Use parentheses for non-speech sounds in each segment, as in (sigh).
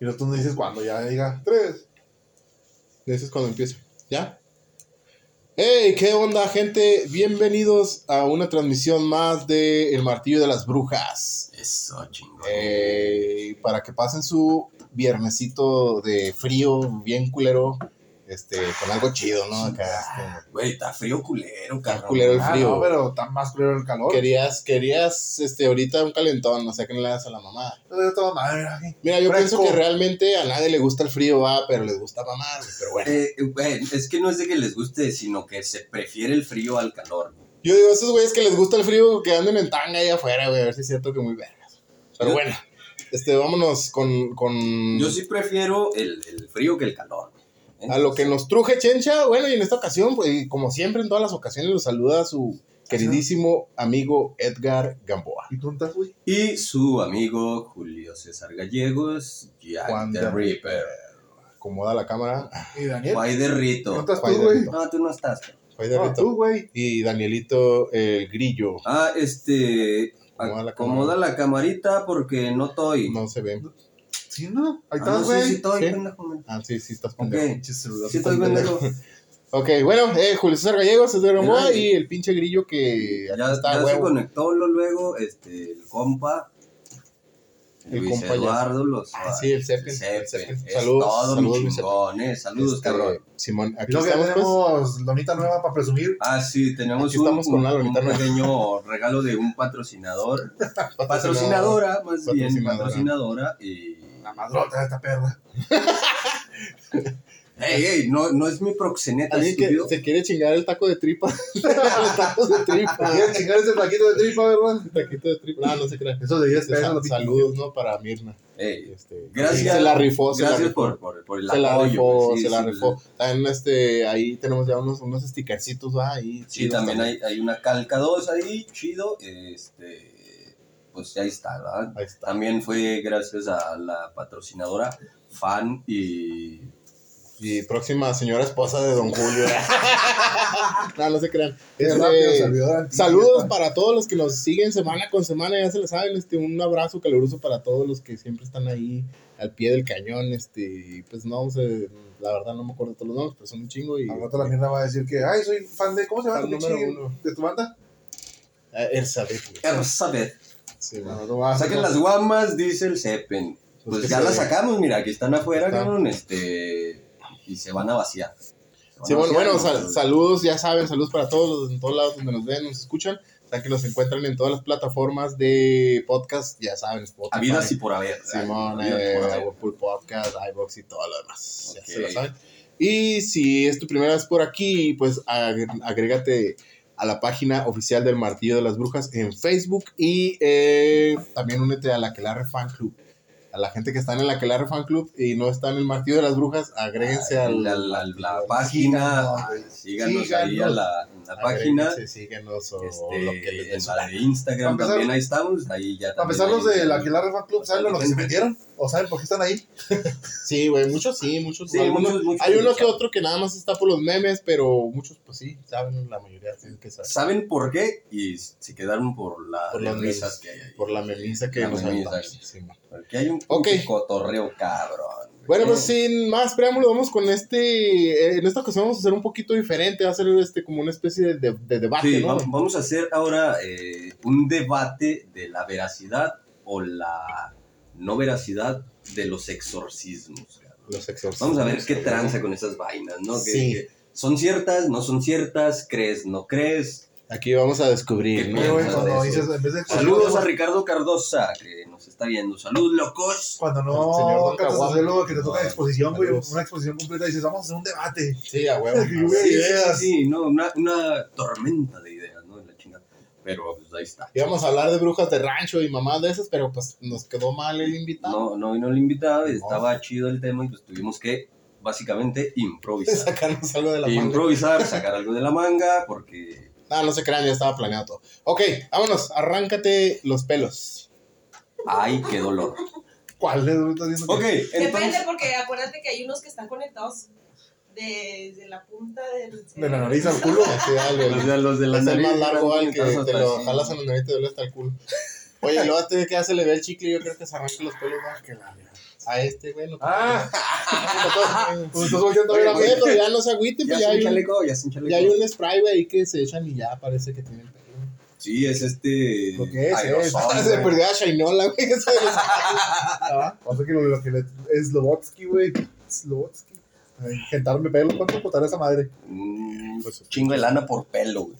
Y luego tú nos dices cuando ya diga tres. Ese es cuando empieza. ¿Ya? ¡Hey! ¿Qué onda, gente? Bienvenidos a una transmisión más de El Martillo de las Brujas. Eso, chingón. Eh, para que pasen su viernesito de frío, bien culero, este, con algo chido, ¿no? Acá, este, Güey, está frío culero, Está cabrón. culero el Ah, frío. no, pero está más culero el calor. Querías, querías, este, ahorita un calentón, o sea, que no le das a la mamá. Mira, yo Fresco. pienso que realmente a nadie le gusta el frío, va, pero les gusta mamar, pero bueno. Eh, güey, es que no es de que les guste, sino que se prefiere el frío al calor. Yo digo, esos güeyes que les gusta el frío, que anden en tanga ahí afuera, güey, a ver si es cierto que muy vergas. Pero Yo- bueno, este, vámonos con, con Yo sí prefiero el, el frío que el calor. A lo que nos truje Chencha. Bueno, y en esta ocasión, pues, y como siempre en todas las ocasiones, los saluda su queridísimo amigo Edgar Gamboa. ¿Y tú estás, güey? Y su amigo Julio César Gallegos, Jack Juan the Ripper. Acomoda la cámara. ¿Y Daniel? Guay de Rito. ¿No estás Guay tú, güey? No, tú no estás. Fue de No, rito. tú, güey. Y Danielito el Grillo. Ah, este. Acomoda la Acomoda la camarita porque no estoy. No se ve. Sí, ¿no? Ahí Ah, no, estás, sí, güey. sí estoy, Sí. pendejo. Ah, sí, sí, estás pendejo. Pinche celular. Sí estoy pendejo. (laughs) Ok, bueno, eh, Julio César Gallegos, Gamboa Mira, y el pinche Grillo que Ya, está, ya se conectó lo luego, este, el compa. El Luis compa Eduardo los Ah, sí, el Zeppelin, Saludos, todo saludos, mi chingón, eh. Saludos, Este, cabrón. Simón, aquí estamos, pues. tenemos lonita nueva para presumir. Ah, sí, tenemos Aquí un, estamos con un- una un lonita nueva. pequeño regalo de un (laughs) patrocinador. Patrocinadora, más bien, Patrocinadora. patrocinadora. Y. La madrota de esta perra. (laughs) Ey, ey, no, no es mi proxeneta, Alguien que estúpido. se quiere chingar el taco de tripa. (laughs) Los tacos de tripa. ¿Quieren chingar ese flaquito de tripa, verdad? El taquito de tripa. No, no se crean. Eso de 10 Este, pesos. sa- lo pico. saludos, ¿no? Para Mirna. Ey, Este, Gracias. Se la rifó, se la gracias rifó. por, por, por el Se la apoyo. rifó, sí, se la sí, rifó. También este, ahí tenemos ya unos, unos stickercitos, ¿va? Ahí, Sí, chidos también hay, hay una calca 2 ahí, chido. Este, pues ya está, ¿verdad? Ahí está. También fue gracias a la patrocinadora, fan y. Y próxima señora esposa de Don Julio. (laughs) no, no se crean. Este, rápido Saludos para todos los que nos siguen semana con semana, ya se lo saben, este, un abrazo caluroso para todos los que siempre están ahí al pie del cañón, este, pues no, sé, la verdad no me acuerdo todos los nombres, pero son un chingo y... Al rato la mierda va a decir que, ay, soy fan de, ¿cómo se llama? ¿De tu banda? Ah, Elizabeth, güey. Elizabeth. Sí. No, a- Saquen las guamas, dice el Zeppen. Pues Pues ya las sacamos, mira, aquí están afuera, Está. cabrón, este. Y se van a vaciar. Van Sí, a bueno, saludos, ya saben, saludos para todos los en todos lados donde nos ven, nos escuchan. Saben que nos encuentran en todas las plataformas de podcast, ya saben, Spotify, Habidas y por haber. Simón, eh. Apple Podcast, iBox y todo lo demás. Ya se lo saben. Y si es tu primera vez por aquí, pues ag- agrégate a la página oficial del Martillo de las Brujas en Facebook y eh, también únete a la Quelarre Fan Club. A la gente que está en la Quelarre Fan Club y no está en el Martillo de las Brujas, agréguense al, la, la- la página, Síganos, ah, síganos, ahí a síganos. la, la página. Síguenos o Este, lo que les en la de Instagram empezar- también ahí estamos, ahí ya también empezar, los de la Quelarre Fan Club, ¿saben lo que se metieron? ¿O saben por qué están ahí? (laughs) Sí, güey, muchos sí, muchos. Sí, algunos- muchos- muchos hay uno que otro que nada más está por los memes, pero muchos, pues sí, saben, la mayoría tienen que saber. ¿Saben por qué? Y se quedaron por la Por las risas que hay ahí. Por la memisa que La nos memisa. sí. Porque hay un Ok. pinche cotorreo cabrón. Bueno, pues sin más preámbulo, vamos con este. eh, en esta ocasión vamos a hacer un poquito diferente. Va a ser este como una especie de, de- de debate, Sí, ¿no? va- vamos a hacer ahora eh, un debate de la veracidad o la no veracidad de los exorcismos. cabrón. Los exorcismos. Vamos a ver qué tranza con esas vainas, ¿no? Que- Sí. que ¿Son ciertas? ¿No son ciertas? ¿Crees? ¿No crees? Aquí vamos a descubrir, Qué ¿no? Dices, en vez de Saludos a Ricardo Cardosa, que nos está viendo. Salud, locos. Cuando no señor lo que te toca en exposición, güey, una exposición completa, dices, vamos a hacer un debate. Sí, a huevo. (laughs) Sí, sí, sí, no, una, una tormenta de ideas, ¿no? En la chingada. Pero pues ahí está. Íbamos a hablar de brujas de rancho y mamás de esas, pero pues nos quedó mal el invitado. No, no vino el invitado, y estaba chido el tema y pues tuvimos que básicamente improvisar. (laughs) Sacarnos algo de la manga. improvisar, sacar algo de la manga, porque No, no se crean, ya estaba planeado todo. Ok, vámonos, arráncate los pelos. ay, qué dolor. ¿Cuál es? ¿Estás viendo que- Ok, Depende entonces, porque acuérdate que hay unos que están conectados desde la punta del... De la nariz al culo. Sí, dale, los de, los de la es el nariz más largo al que te lo así. jalas en la nariz y te duele hasta el culo. Oye, luego te que ya se le ve el chicle y yo creo que se arranque los pelos. ¿no? Que la- a este, güey. Ah, (laughs) pues estás volteando a ver a mí. Oye, pero ya no se agüiten, Ya pues es ya hay, un, chaleco, ya es un chaleco. ya hay un spray, güey, ahí que se echan y ya parece que tienen pelo. Sí, es este. Lo que es, aerosol, Ah, (laughs) se perdió a Shainola, güey. eso de los- Ah, pasa que lo, que le, es Slobotsky, güey. Slobotsky. Gentarme pelo, ¿cuánto costará esa madre? Un chingo de lana por pelo, güey.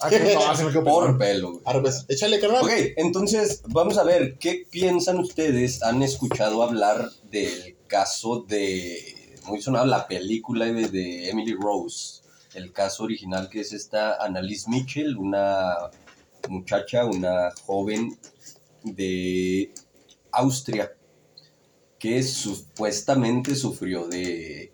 Ah, que no, se me quedó Por pelo, güey. Ahora, pues, échale, carnal. Ok, entonces vamos a ver, ¿qué piensan ustedes? ¿Han escuchado hablar del caso de, muy sonado, la película de, de Emily Rose? El caso original que es esta Annalise Mitchell, una muchacha, una joven de Austria, que supuestamente sufrió de,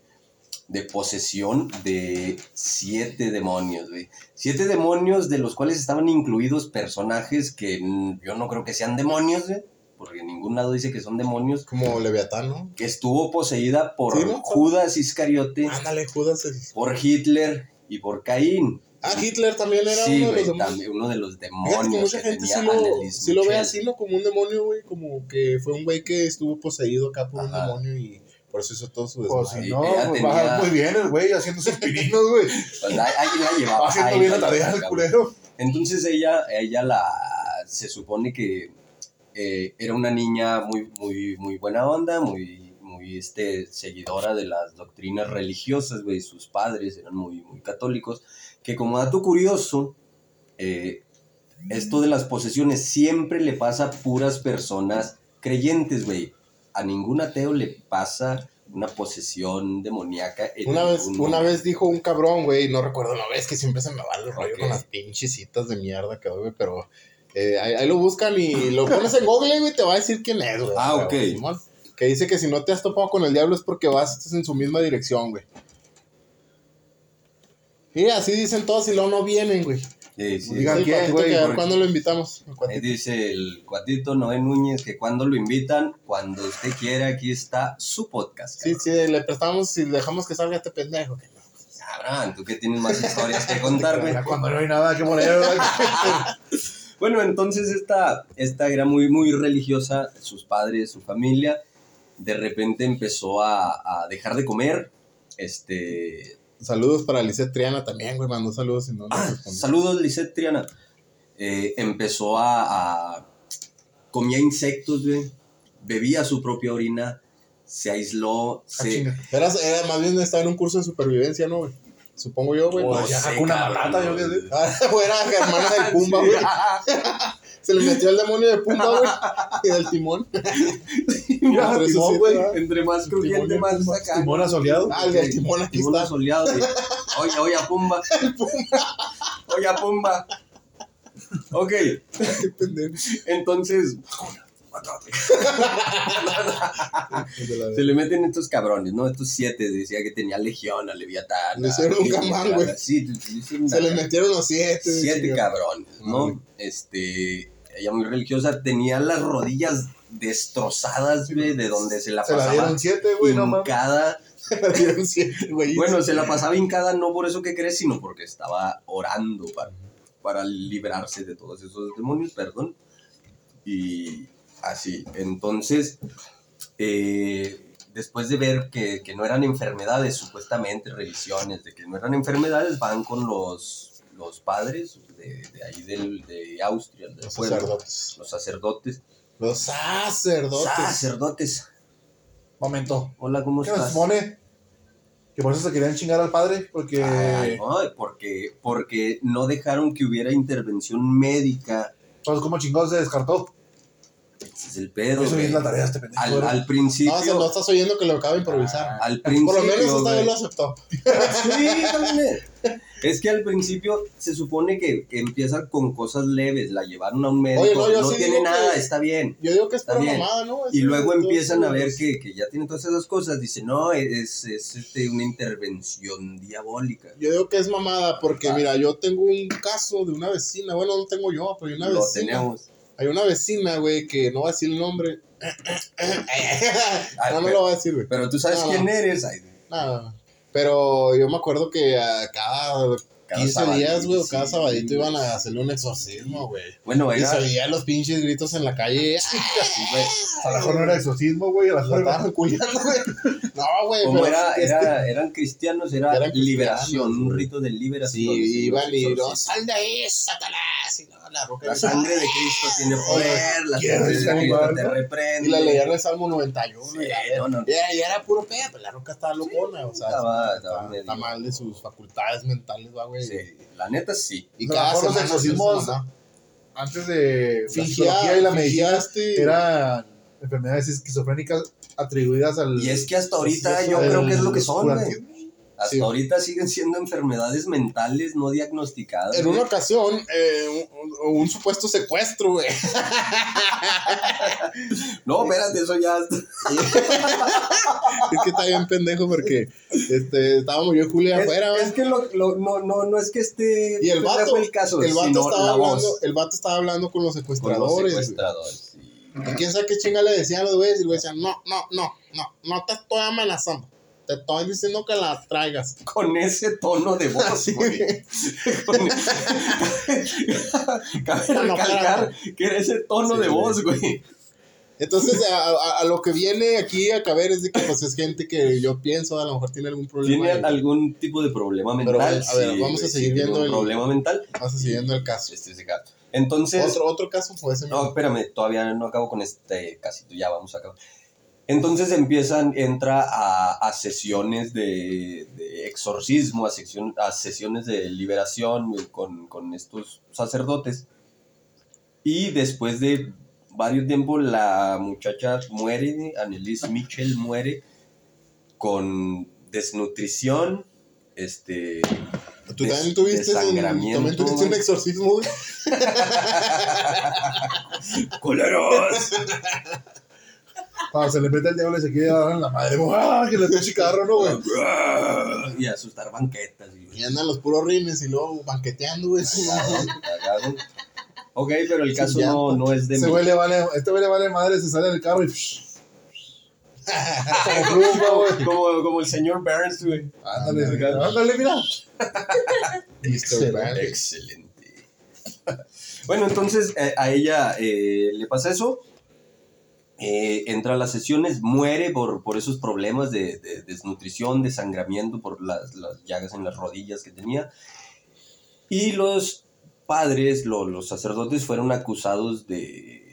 de posesión de siete demonios, güey. Siete demonios de los cuales estaban incluidos personajes que yo no creo que sean demonios, güey, porque en ningún lado dice que son demonios, Como Leviatán, ¿no? que estuvo poseída por Sí, ¿no? Judas Iscariote, Ándale, Judas. por Hitler y por Caín. Ah, Hitler también era Sí, uno de los demonios. también uno de los que demonios mucha que gente sí lo, Annelies sí lo ve así, ¿no? Como un demonio, güey. Como que fue un güey que estuvo poseído acá por un demonio y por eso hizo todo su Pues desmadre. si Y no, pues tenía- va muy bien el güey haciendo sus pininos, güey. (laughs) Pues ahí, ahí la llevaba. Va haciendo ahí bien la tarea llevaba, el cabrón. culero. Entonces ella, ella la, se supone que eh, era una niña muy, muy, muy buena onda, muy, muy este, seguidora de las doctrinas religiosas, güey, sus padres eran muy, muy católicos, que como dato curioso, eh, esto de las posesiones siempre le pasa a puras personas creyentes, güey. A ningún ateo le pasa una posesión demoníaca. Una vez, ningún una vez dijo un cabrón, güey, no recuerdo una vez que siempre se me va el rollo con las pinches citas de mierda que doy, güey, pero eh, ahí, ahí lo buscan y lo pones en Google, güey, te va a decir quién es, güey. Ah, ok. Que dice que si no te has topado con el diablo es porque vas en su misma dirección, güey. Sí, así dicen todos y luego no vienen, güey. Sí, sí. Digan Sí, quién, güey, que ¿Cuándo lo invitamos? Ahí dice el cuatito Noé Núñez que cuando lo invitan, cuando usted quiera, aquí está su podcast. Sí, cabrón. sí, le prestamos y dejamos que salga este pendejo. Cabrón, tú que tienes más historias que contar, (laughs) güey. Ya cuando no hay nada que poner. (laughs) Bueno, entonces esta, esta era muy, muy religiosa, sus padres, su familia. De repente empezó a, a dejar de comer. Este. Saludos para Lisette Triana también, güey, mandó saludos y no Ah, respondió. saludos, Lisette Triana. Eh, empezó a, a- Comía insectos, güey. Bebía su propia orina. Se aisló. Ah, Se. Era, era más bien estaba en un curso de supervivencia, ¿no, güey? Supongo yo, güey. O no ya sé, sacó una matata, yo qué güey. sé. Ah, (laughs) era hermana del Pumba, güey. (laughs) Se le metió el demonio de Pumba, (laughs) güey. Y del timón. (laughs) Mira, Entre timón, güey. Entre más crujiente, Timón, más acá. Timón asoleado. Ah, el del timón aquí Timón está. soleado, güey. Oye, oye, a Pumba. (laughs) Oye, a Pumba. Ok, entonces (laughs) se le meten estos cabrones, ¿no? Estos siete, decía que tenía legión, a Leviatán. Le a hicieron un Hitler, gamán, güey. a- Sí, Se le metieron los siete. siete cabrones, ¿no? Este, ella muy religiosa, tenía las rodillas destrozadas, güey, de donde se la Se la pasaba dieron siete, güey, no mames. hincada. (laughs) Le dieron siete, güey. Bueno, se la pasaba hincada no por eso que crees, sino porque estaba orando para, para librarse de todos esos demonios, perdón. Y así, entonces, eh, después de ver que, que no eran enfermedades, supuestamente revisiones de que no eran enfermedades, van con los, los padres de, de ahí del, de Austria, del Los pueblo, sacerdotes. los sacerdotes. Los sacerdotes. Sacerdotes. Momento. Hola, ¿cómo ¿Qué nos estás? supone? Que por eso se querían chingar al padre, porque... Ay, no, porque, porque no dejaron que hubiera intervención médica. Pues como chingados se descartó. Ese es el pedo. Eso es la tarea este pendejo. Al, principio. No, o sea, no estás oyendo que lo acaba de improvisar. Al principio. Por lo menos esta vez lo aceptó. Sí, (laughs) también. Es que al principio se supone que, que empieza con cosas leves. La llevaron a un médico. Oye, no, yo no sí tiene nada, que- está bien. Yo digo que es Está por bien. mamada, ¿no? Y Eso, luego empiezan a ver que, que ya tiene todas esas cosas. Dice, no, es, es este, una intervención diabólica. Yo digo que es mamada porque, Ah. mira, yo tengo un caso de una vecina. Bueno, no tengo yo, pero hay una Lo vecina. tenemos. Hay una vecina, güey, que no va a decir el nombre. (coughs) no, no pero- lo va a decir, güey. Pero tú sabes No, no. quién eres. Ay, Nada. Pero yo me acuerdo que a cada cada 15 sabadito, días, güey, o sí. cada sabadito iban a hacerle un exorcismo, güey. Bueno, Y era. se veían los pinches gritos en la calle. (laughs) sí, güey. A lo mejor no era exorcismo, güey. A lo mejor estaban culiando, güey. No, güey. Como pero era, es que- era, eran cristianos, era Eran liberación, un rito de liberación. Sí, iban y no, sal de ahí, Satanás. Y no, la roca La sangre de Cristo tiene poder, la ¿Quién sangre de Cristo te reprende. Y la leían el Salmo 91. Sí, y, la- no, no. y era, puro pedo, pero la roca estaba locona, o sea, estaba- está, estaba medio- está mal de sus facultades mentales, va, güey. Sí, la neta sí. Y No, cada los semana exorcismos antes de la Fingía- psicología y la medicina fingiaste- eran enfermedades esquizofrénicas atribuidas al. Y es que hasta ahorita yo creo que es lo que son, güey. Hasta Sí. ahorita siguen siendo enfermedades mentales no diagnosticadas. En una ocasión, eh, un, supuesto secuestro, güey. No, espérate, eso ya. (laughs) es que está bien pendejo porque este, estábamos yo y Julia afuera, es, güey. es que lo, lo- no, no, no es que esté. Y el vato, el caso, el vato estaba la hablando, el vato estaba hablando con los con los secuestradores. secuestradores. sí. Y quién sabe qué chinga le decían a los güeyes. Y el güey decía, no, no, no, no, no te estoy amenazando. Te estoy diciendo que la traigas. (laughs) Con ese tono de voz, Así, güey. Con- (laughs) Cabe No, no, recalcar que era ese tono Sí, de voz, güey. Entonces, a, a- a lo que viene aquí a caber es de que pues es gente que yo pienso a lo mejor tiene algún problema. Tiene algún tipo de problema Pero, mental. a ver, sí, vamos a seguir sí, viendo el- problema mental. Vamos a siguiendo el caso. Este es el caso. Entonces, Otro, otro caso fue ese. No, espérame, todavía no acabo con este casito, ya vamos a acabar. Entonces empiezan, entra a, a sesiones de, de exorcismo, a, sección- a sesiones de liberación con, con estos sacerdotes. Y después de varios tiempo la muchacha muere, Annelise Mitchell muere con desnutrición, este, Tú des- también tuviste, un, desangramiento, también tuviste un güey. exorcismo. (laughs) ¡Culeros! Cuando se le mete el diablo y se quiere dar en la madre. ¡Ah! Que le eche chicarro, ¿no, güey? y asustar banquetas. y- Y andan los puros rines y luego banqueteando, güey. Cagaron. Ok, pero el caso no, no es de Ese mí. güey le vale, este güey le vale madre, se sale del carro y. Como. Como, como el señor Burns, güey. Ándale, ándale, mira. (laughs) Mr. Excelente. Bueno, entonces eh, a ella eh, le pasa eso. Eh, entra a las sesiones, muere por, por esos problemas de, de desnutrición, desangramiento, por las, las llagas en las rodillas que tenía. Y los padres, lo- los sacerdotes, fueron acusados de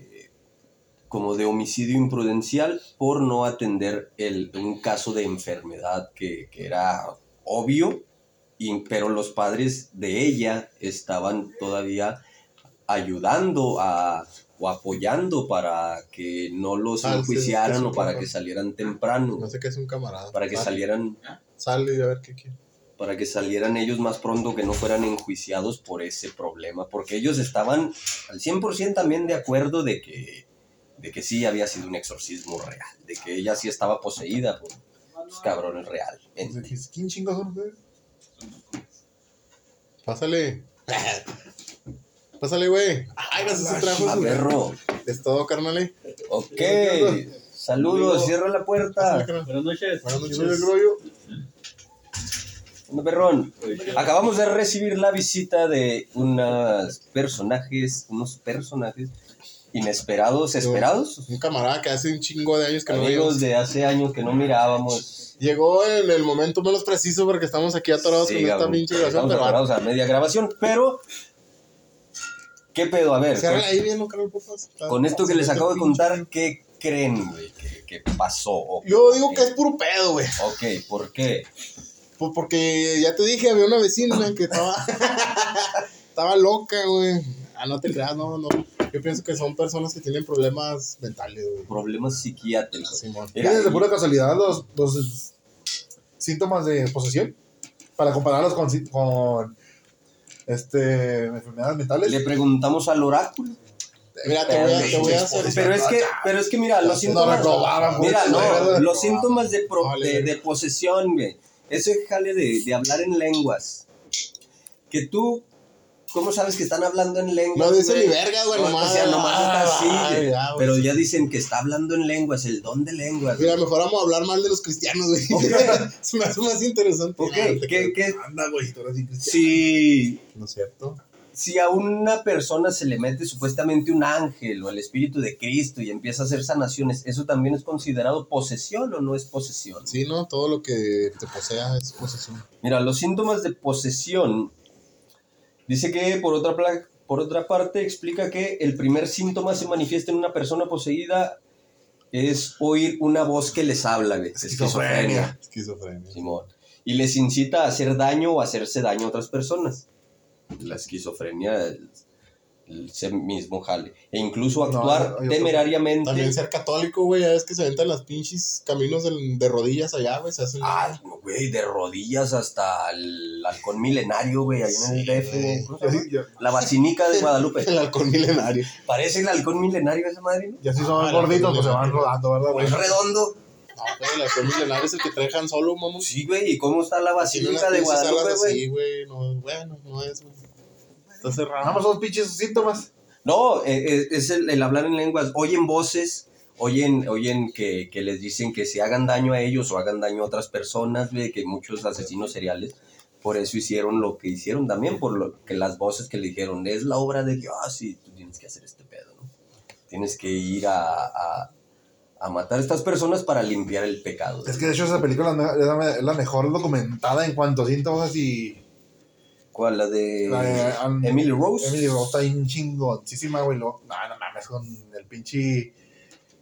como de homicidio imprudencial por no atender el, un caso de enfermedad que, que era obvio, y- pero los padres de ella estaban todavía ayudando a, o apoyando para que no los Ah, enjuiciaran sí, o para que salieran temprano, No sé qué es un camarada. para que Sale- salieran Sale y a ver qué quiere. para que salieran ellos más pronto, que no fueran enjuiciados por ese problema, porque ellos estaban al 100% también de acuerdo de que, de que sí había sido un exorcismo real, de que ella sí estaba poseída por los cabrones real. ¿Quién chingos son ustedes? Pásale. (laughs) Pásale, güey. Ay, no sé si trajo A su... perro. Es todo, carnal. Ok. Saludos, cierra la puerta. Buenas noches. Buenas noches. el perrón. Acabamos de recibir la visita de unos personajes, unos personajes inesperados, esperados. Un camarada que hace un chingo de años que no Amigos vemos. de hace años que no mirábamos. Llegó en el momento menos preciso porque estamos aquí atorados Sí, con esta pinche grabación, estamos atorados a media grabación, pero ¿qué pedo? A ver, con, ahí con esto que les acabo de contar, ¿qué creen, güey, que, que pasó? O- Yo digo que es puro pedo, güey. Ok, ¿por qué? Pues porque ya te dije, había una vecina que estaba. (laughs) estaba loca, güey. Ah, no te creas, no, no. Yo pienso que son personas que tienen problemas mentales, güey. Problemas psiquiátricos. Simón. Mira, ¿Tienes de pura casualidad los, los síntomas de posesión? Para compararlos con, con este, enfermedades mentales. le preguntamos al oráculo. Mira, te voy a, te voy a hacer. Pero es que, pero es que mira, los No síntomas. reprobaban, Mira, no, los síntomas de, pro- de, de posesión, güey. Ese jale de, de hablar en lenguas. Que tú ¿cómo sabes que están hablando en lenguas? No dice güey? ni verga, güey, No, nomás. o sea, nomás está así, Ay, ya, güey. Pero ya dicen que está hablando en lenguas, el don de lenguas. Mira, güey. mejor vamos a hablar mal de los cristianos, güey. Ok. (laughs) Se me hace más interesante. Ok, Ah, ¿qué, qué? Anda, güey, tú eres cristiano. Si, ¿No es cierto? si a una persona se le mete supuestamente un ángel o el espíritu de Cristo y empieza a hacer sanaciones, ¿eso también es considerado posesión o no es posesión? Sí, ¿no? Todo lo que te posea es posesión. Mira, los síntomas de posesión, dice que por otra, por otra parte explica que el primer síntoma se manifiesta en una persona poseída es oír una voz que les habla, güey. Esquizofrenia. Esquizofrenia. Simón. Y les incita a hacer daño o a hacerse daño a otras personas. La esquizofrenia, ese mismo jale. E incluso actuar temerariamente. También ser católico, güey, ya es que se aventan las pinches caminos del- de rodillas allá, güey, se hacen... Ah, güey, de rodillas hasta el halcón milenario, güey, ahí en el Sí, DF. La Basílica de (laughs) Guadalupe. (laughs) El halcón milenario. Parece el halcón milenario esa madre, ¿no? ya si son Ah, gorditos, pues se van rodando, ¿verdad, güey? es redondo. No, el halcón milenario es el que trae Han Solo, mamón. Sí, güey, ¿y cómo está la Basílica de Guadalupe, güey? así, güey, no, bueno, no es, güey. Nada más son pinches síntomas. No, eh, eh, es el, el hablar en lenguas. Oyen voces, oyen, oyen que, que les dicen que se hagan daño a ellos o hagan daño a otras personas, güey, que muchos asesinos seriales por eso hicieron lo que hicieron también, por lo que las voces que le dijeron, es la obra de Dios y tú tienes que hacer este pedo, ¿no? Tienes que ir a, a, a matar a estas personas para limpiar el pecado. Es que de hecho esa película es la- es la- es la mejor documentada en cuanto a síntomas y... ¿Cuál? La de, La de, um, Emily Rose. Emily Rose está bien chingoncísima, güey. No, no mames, con el pinche...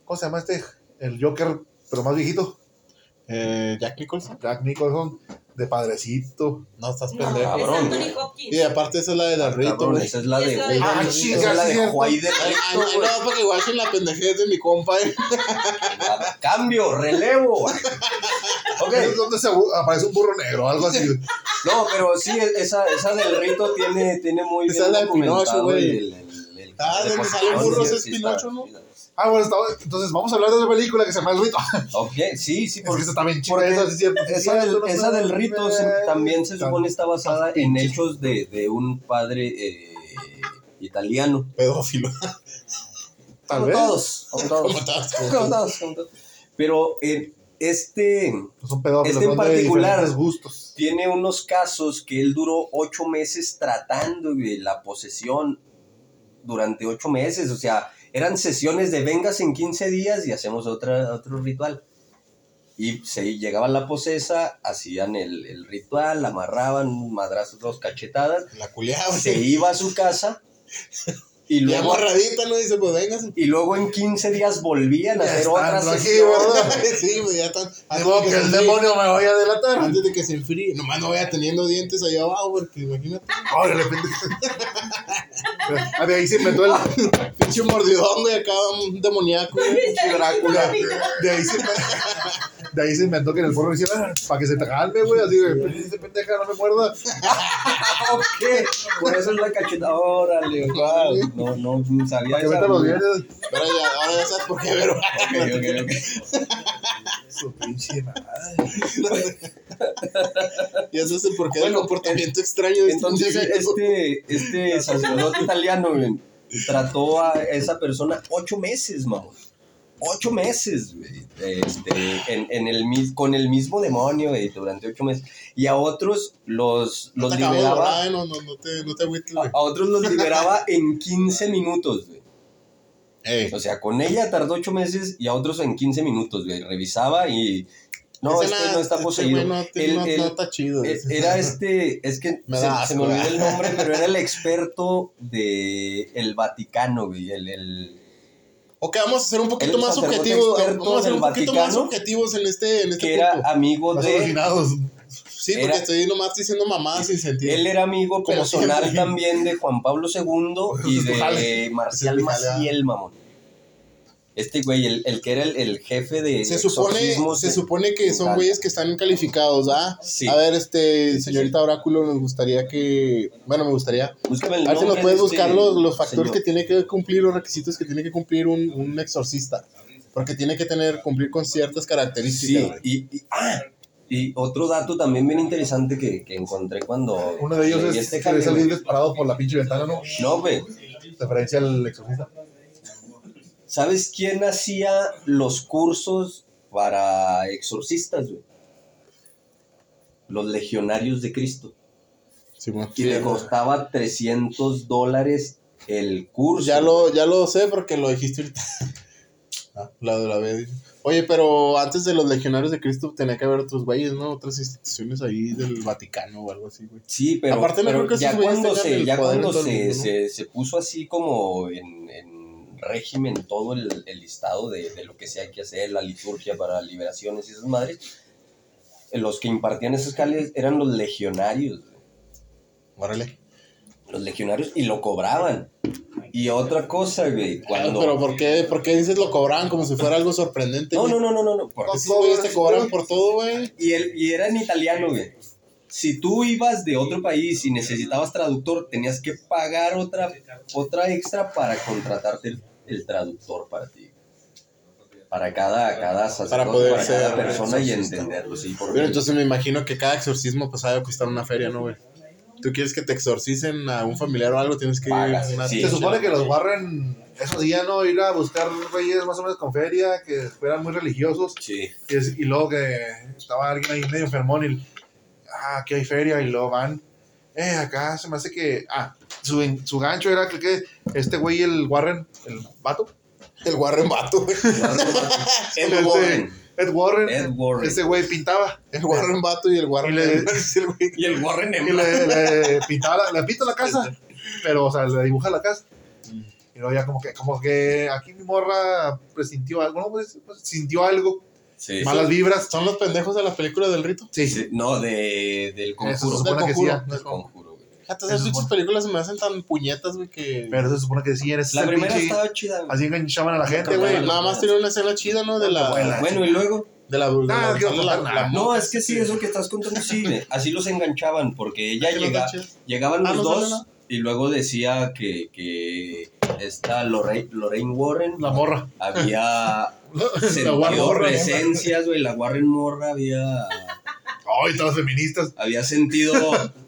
¿Cómo se llama este? El Joker, pero más viejito. Eh, Jack Nicholson. Jack Nicholson, de padrecito. No, estás No, pendejo. es Cabrón. Y aparte esa es la de la Rito, Cabrón, güey. esa es la de... Esa de- Ah, esa es la de cierto. Juay de Ay, ay, Rito, no, porque igual son la pendejez de mi compa, eh. (laughs) Cambio, relevo. (laughs) ok, Es donde se aparece un burro negro, algo así. (laughs) no, pero sí, esa, esa del rito tiene, tiene muy Esa bien es la de Pinocho, güey. Ah, donde sí, burros es Pinocho, ¿no? Ah, bueno, entonces vamos a hablar de esa película que se llama El Rito. Ok, sí, sí, Es porque que está bien chingada, esa sí del, cierto, no esa sé, del rito se- también se supone está basada en hechos de, de un padre eh, italiano. Pedófilo. Tal Como vez. todos, como todos. Como todos, como todos, como todos. Pero eh, este... Este en particular- gustos. tiene unos casos que él duró ocho meses tratando de la posesión durante ocho meses. O sea, eran sesiones de vengas en 15 días y hacemos otra, otro ritual. Y se llegaba la posesa, hacían el, el ritual, la amarraban, madrazos, dos cachetadas, La se iba a su casa (laughs) y Y luego, amarradita, ¿no? Dice, pues vengas. y luego en 15 días volvían a hacer otra sesión. (laughs) sí, pues ya están. Digo de que se el demonio me vaya a delatar. Antes de que se enfríe. Nomás no vaya teniendo dientes allá abajo, porque imagínate. Órale, pendejo. (laughs) Ah, de ahí se inventó el Pinche mordidón, güey, acá un demoníaco, pinche Drácula. De ahí se, de ahí se inventó que en el porno decía, "Ah, para que se te calme, güey. Así, güey, dice pendeja, no me muerda. (laughs) ok, por eso es la cachetada. Órale, wow. No, no sabía bienes. Ahora ya, ahora ya sabes por qué, pero. Ok, ok, ok. Su pinche madre. Y eso es el porqué Bueno, del comportamiento extraño de este Entonces, este, este sacerdote italiano trató a esa persona ocho meses, mamón. Ocho meses, güey. Este, en, en el, con el mismo demonio, güey, durante ocho meses. Y a otros los, los liberaba. no, no, no te, no te agüites, A, güey. a otros los liberaba en 15 minutos, güey. Ey, O sea, con ella tardó ocho meses y a otros en 15 minutos, güey. Revisaba y. No, ese este no está poseído. güey no, te- El- no- el- no está chido. Ese. Era este, es que (laughs) Me se, me olvidó el nombre, pero era el (laughs) experto de el Vaticano, güey, el, el- Ok, vamos a ser un poquito más objetivos. Vamos a ser un poquito más objetivos en este, en este que era amigo de, originados. Sí, porque estoy nomás diciendo mamadas sin sentido. él era amigo Como personal siempre. también de Juan Pablo II y Ese es tu jale. de Marcial mi jale, Maciel, mamón. Este güey, el, el que era el, el jefe de Se supone, exorcismos se de- supone que son güeyes que están calificados, ¿ah? Sí. A ver, este, señorita Oráculo, nos gustaría que, bueno, me gustaría, Búscame el a ver si nos puedes de este buscar los, los factores señor. que tiene que cumplir, los requisitos que tiene que cumplir un, un exorcista, porque tiene que tener, cumplir con ciertas características, Sí, y, y- ah, Y otro dato también bien interesante que, que encontré cuando... Uno de ellos es este que salir disparado por la pinche ventana, ¿no? No, güey. Referencia al exorcista. ¿Sabes quién hacía los cursos para exorcistas, güey? Los legionarios de Cristo. Simón. Y le costaba 300 dólares el curso. Ya lo, ya lo sé porque lo dijiste ahorita. (laughs) Ah, la de la vez. Oye, pero antes de los legionarios de Cristo tenía que haber otros güeyes, ¿no? Otras instituciones ahí del Vaticano o algo así, güey. Sí, pero, Aparte, no pero creo que ya cuando, se, ya cuando se, se, se puso así como en, en régimen todo el, el listado de, de lo que se hay que hacer, la liturgia para liberaciones y esas madres, los que impartían esas cales eran los legionarios, güey. Órale. los legionarios, y lo cobraban. Y otra cosa, güey, cuando... Pero ¿por qué, ¿por qué dices lo cobraban como si fuera algo sorprendente? No, güey? no, no, no, no, no. por- Esos güeyes te cobran por todo, güey. Y, él, y era en italiano, güey. Si tú ibas de otro país y necesitabas traductor, tenías que pagar otra, otra extra para contratarte el, traductor para ti. Para cada, cada sacerdote, poder para cada ser persona y entenderlo, sí. Porque Pero entonces me imagino que cada exorcismo pues ha de costar una feria, ¿no, güey? Tú quieres que te exorcicen a un familiar o algo, tienes que ir Pagas, a una sí. Se supone que los Warren esos días no ir a buscar reyes más o menos con feria, que fueran muy religiosos. Sí. Y, es- y luego que estaba alguien ahí medio enfermón y, ah, aquí hay feria, y luego van, eh, acá se me hace que, ah, su, su gancho era que, que este güey, el Warren, el vato, El Warren Bato, güey. (laughs) Ed Este, Warren. Ed Warren, Ed Warren. ese güey pintaba, El Warren Bato y el Warren. Y le- el güey. Y el Warren y le, le pintaba, la, le pinta la casa, pero, o sea, le dibuja la casa. Y luego ya como que, como que aquí mi morra presintió algo, ¿no? Pues, pues, sintió algo, Sí. malas vibras. ¿Son los pendejos de la película del rito? Sí, Sí, No, de, del Eso conjuro. que sí, Conjuro. ah. Del conjuro. Fíjate, esas es pinches películas se me hacen tan puñetas, güey, que... pero se supone que sí, eres La primera pinche- estaba chida, güey. Así enganchaban a la gente, güey. Nada más tiene una escena chida, ¿no? De la... Bueno, Bueno, y luego... De la... De la, Ah, de la- la-. No, es que sí, eso que estás contando, sí, así los enganchaban, porque ella ¿Qué no llega, llegaban Ah, los ¿no sale dos y luego decía que, que esta Lorraine, Lorraine Warren La morra. había (laughs) La sentido presencias, güey, la Warren Morra había, Ay, todas feministas. había sentido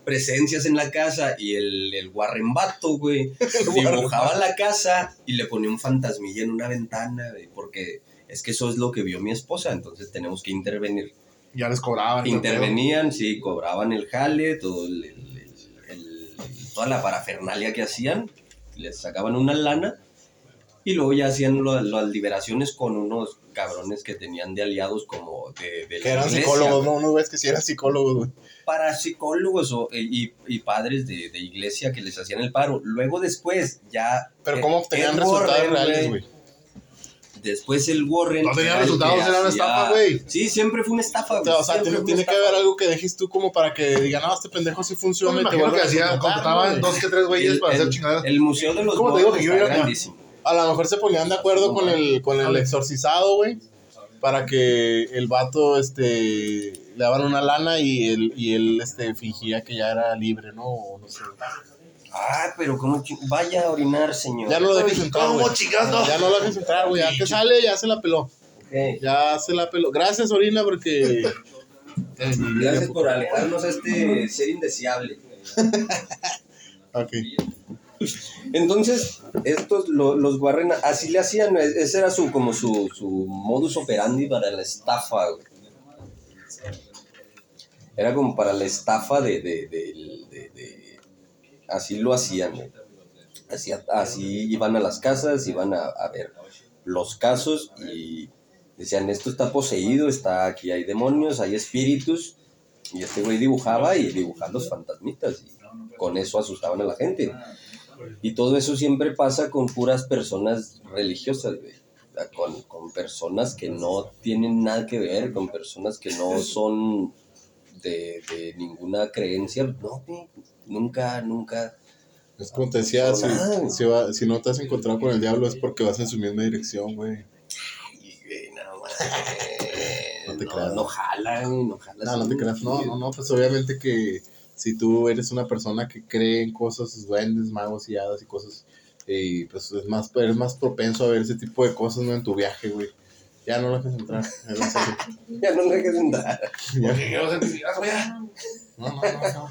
presencias en la casa y el, el Warren Vato, güey, (laughs) dibujaba la casa y le ponía un fantasmilla en una ventana, güey, porque es que eso es lo que vio mi esposa, entonces tenemos que intervenir. Ya les cobraban. Intervenían, sí, cobraban el jale, todo el- el- toda la parafernalia que hacían, les sacaban una lana y luego ya hacían lo- las liberaciones con unos cabrones que tenían de aliados como de, de Que eran iglesia, psicólogos, güey. ¿no? Uno ves que sí eran psicólogos, güey. Parapsicólogos o- y, y padres de, de iglesia que les hacían el paro. Luego después ya... Pero eh, ¿cómo obtenían resultados Warren, reales, güey? Después el Warren... No tenían resultados, era una estafa, güey. Sí, siempre fue una estafa, O güey. sea, o sea, tiene, tiene que haber algo que dejes tú como para que digan, no, este pendejo sí funciona me te imagino que hacían, contrataban ¿no, dos que tres güeyes El- para hacer el- chingaderas. El Museo de los ¿Cómo te digo que yo grandísimo. A lo mejor se ponían de acuerdo con el, con el exorcizado, güey. Para que el vato, este, le daban una lana y él, y él, este, fingía que ya era libre, ¿no? O no sé. Ah, pero como vaya a orinar, señor. Ya no lo dejes entrar, ¿Cómo güey. Ya no lo dejes entrar, güey. Ya que sale, ya se la peló. Ok. Ya se la peló. Gracias, Orina, porque... Gracias por alejarnos a este ser indeseable. (laughs) Ok. Entonces, estos, lo- los Warren, así le hacían, e- ese era su, como su, su modus operandi para la estafa. Era como para la estafa de, de, de- de- así lo hacían. Así, así iban a las casas, iban a, a ver los casos y decían, esto está poseído, está aquí hay demonios, hay espíritus, y este güey dibujaba y dibujaba los fantasmitas, y con eso asustaban a la gente. Y todo eso siempre pasa con puras personas religiosas, güey. Con, con personas que no tienen nada que ver, con personas que no son de, de ninguna creencia. No, güey, nunca, nunca. Es como te decía, si, Nada. si, va- si no te has encontrado con el diablo es porque vas en su misma dirección, güey. Y, güey, no, mames, No te no, creas. no jala, güey, no jala. No, no te creas. No, no, no, pues obviamente que si tú eres una persona que cree en cosas, duendes, magos y hadas y cosas, y pues es más, eres más propenso a ver ese tipo de cosas, ¿no? En tu viaje, güey. Ya no lo dejes entrar. Ya no me (laughs) dejes entrar. Porque quiero sentir. Ah. No, no, no.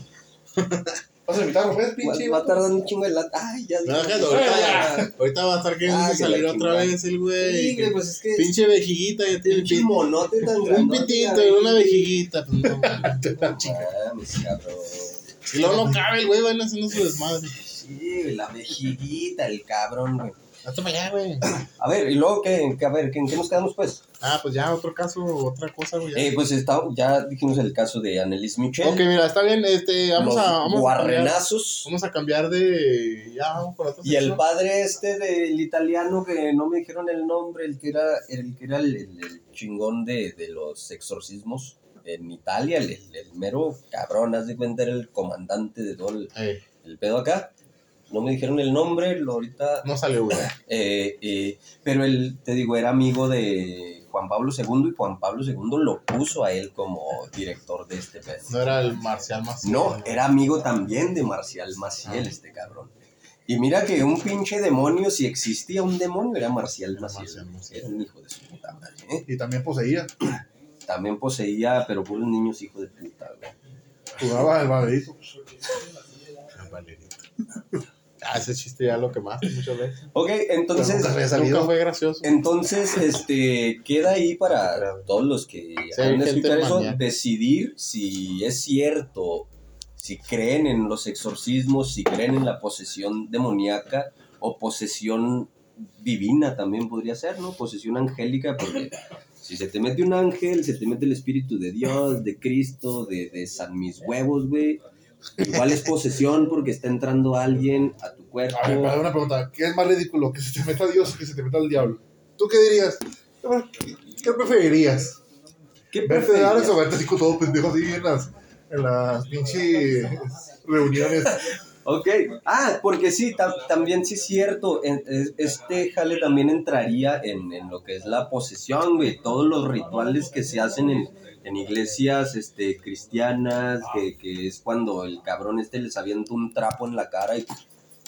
no. (laughs) Vas a invitarlo, pues, Va, pinche. va a tardar un chingo de la... Ay, ya. No, déjalo, ahorita, ya. ahorita va a estar queriendo Ah, que salir otra vez el Sí, güey. güey, pues es que... Pinche vejiguita, ya tiene Pinche pin- monote tan un grandote, pitito y una vejiguita. Pues, no, mames. Mames, cabrón. y luego no cabe el güey, van haciendo su desmadre. Sí, la vejiguita, el cabrón, güey. Para allá, güey. (clears throat) A ver, ¿y luego qué? ¿Qué- A ver, ¿en qué nos quedamos, pues? Ah, pues ya, otro caso, otra cosa, güey. Eh, pues está, ya dijimos el caso de Annelies Michel. Ok, mira, está bien, este, vamos los a, vamos a cambiar, guarrenazos. vamos a cambiar de, ya, vamos por otra Y el padre este del italiano que no me dijeron el nombre, el que era el, que era el, el- el chingón de, de los exorcismos en Italia, el, el- el mero cabrón, haz de cuenta, era el comandante de todo el, el pedo acá. No me dijeron el nombre, lo ahorita... no salió, güey. (clears throat) eh, eh, pero él, te digo, era amigo de Juan Pablo II y Juan Pablo II lo puso a él como director de este pedo. No era el marcial más. No, era amigo también de Marcial Maciel, Ah. este cabrón. Y mira que un pinche demonio, si existía un demonio, era Marcial Maciel. Marcial Maciel. Era un hijo de su puta madre, ¿eh? Y también poseía. También poseía, pero puros niños hijos de puta, güey. Jugaba el valerito. Valerito. (laughs) Ah, ese chiste ya lo quemaste muchas veces. Ok, entonces, Nunca había Nunca salido. fue gracioso. entonces, este, queda ahí para todos los que Sí, a gente escuchar eso, decidir si es cierto, si creen en los exorcismos, si creen en la posesión demoníaca o posesión divina también podría ser, ¿no? Posesión angélica, porque si se te mete un ángel, se te mete el espíritu de Dios, de Cristo, de, de San Mis Huevos, güey. Igual es posesión porque está entrando alguien a tu cuerpo. A ver, para una pregunta. ¿Qué es más ridículo? ¿Que se te meta Dios o que se te meta el diablo? ¿Tú qué dirías? ¿Qué preferirías? ¿Qué ¿Verte de Alex preferirías? o verte así con todo pendejo así en las, en las pinches reuniones? Ok, ah, porque sí, tam- también sí es cierto, en- es- este jale también entraría en, en lo que es la posesión, güey, todos los rituales que se hacen en, en iglesias este, cristianas, que, que es cuando el cabrón este les avienta un trapo en la cara y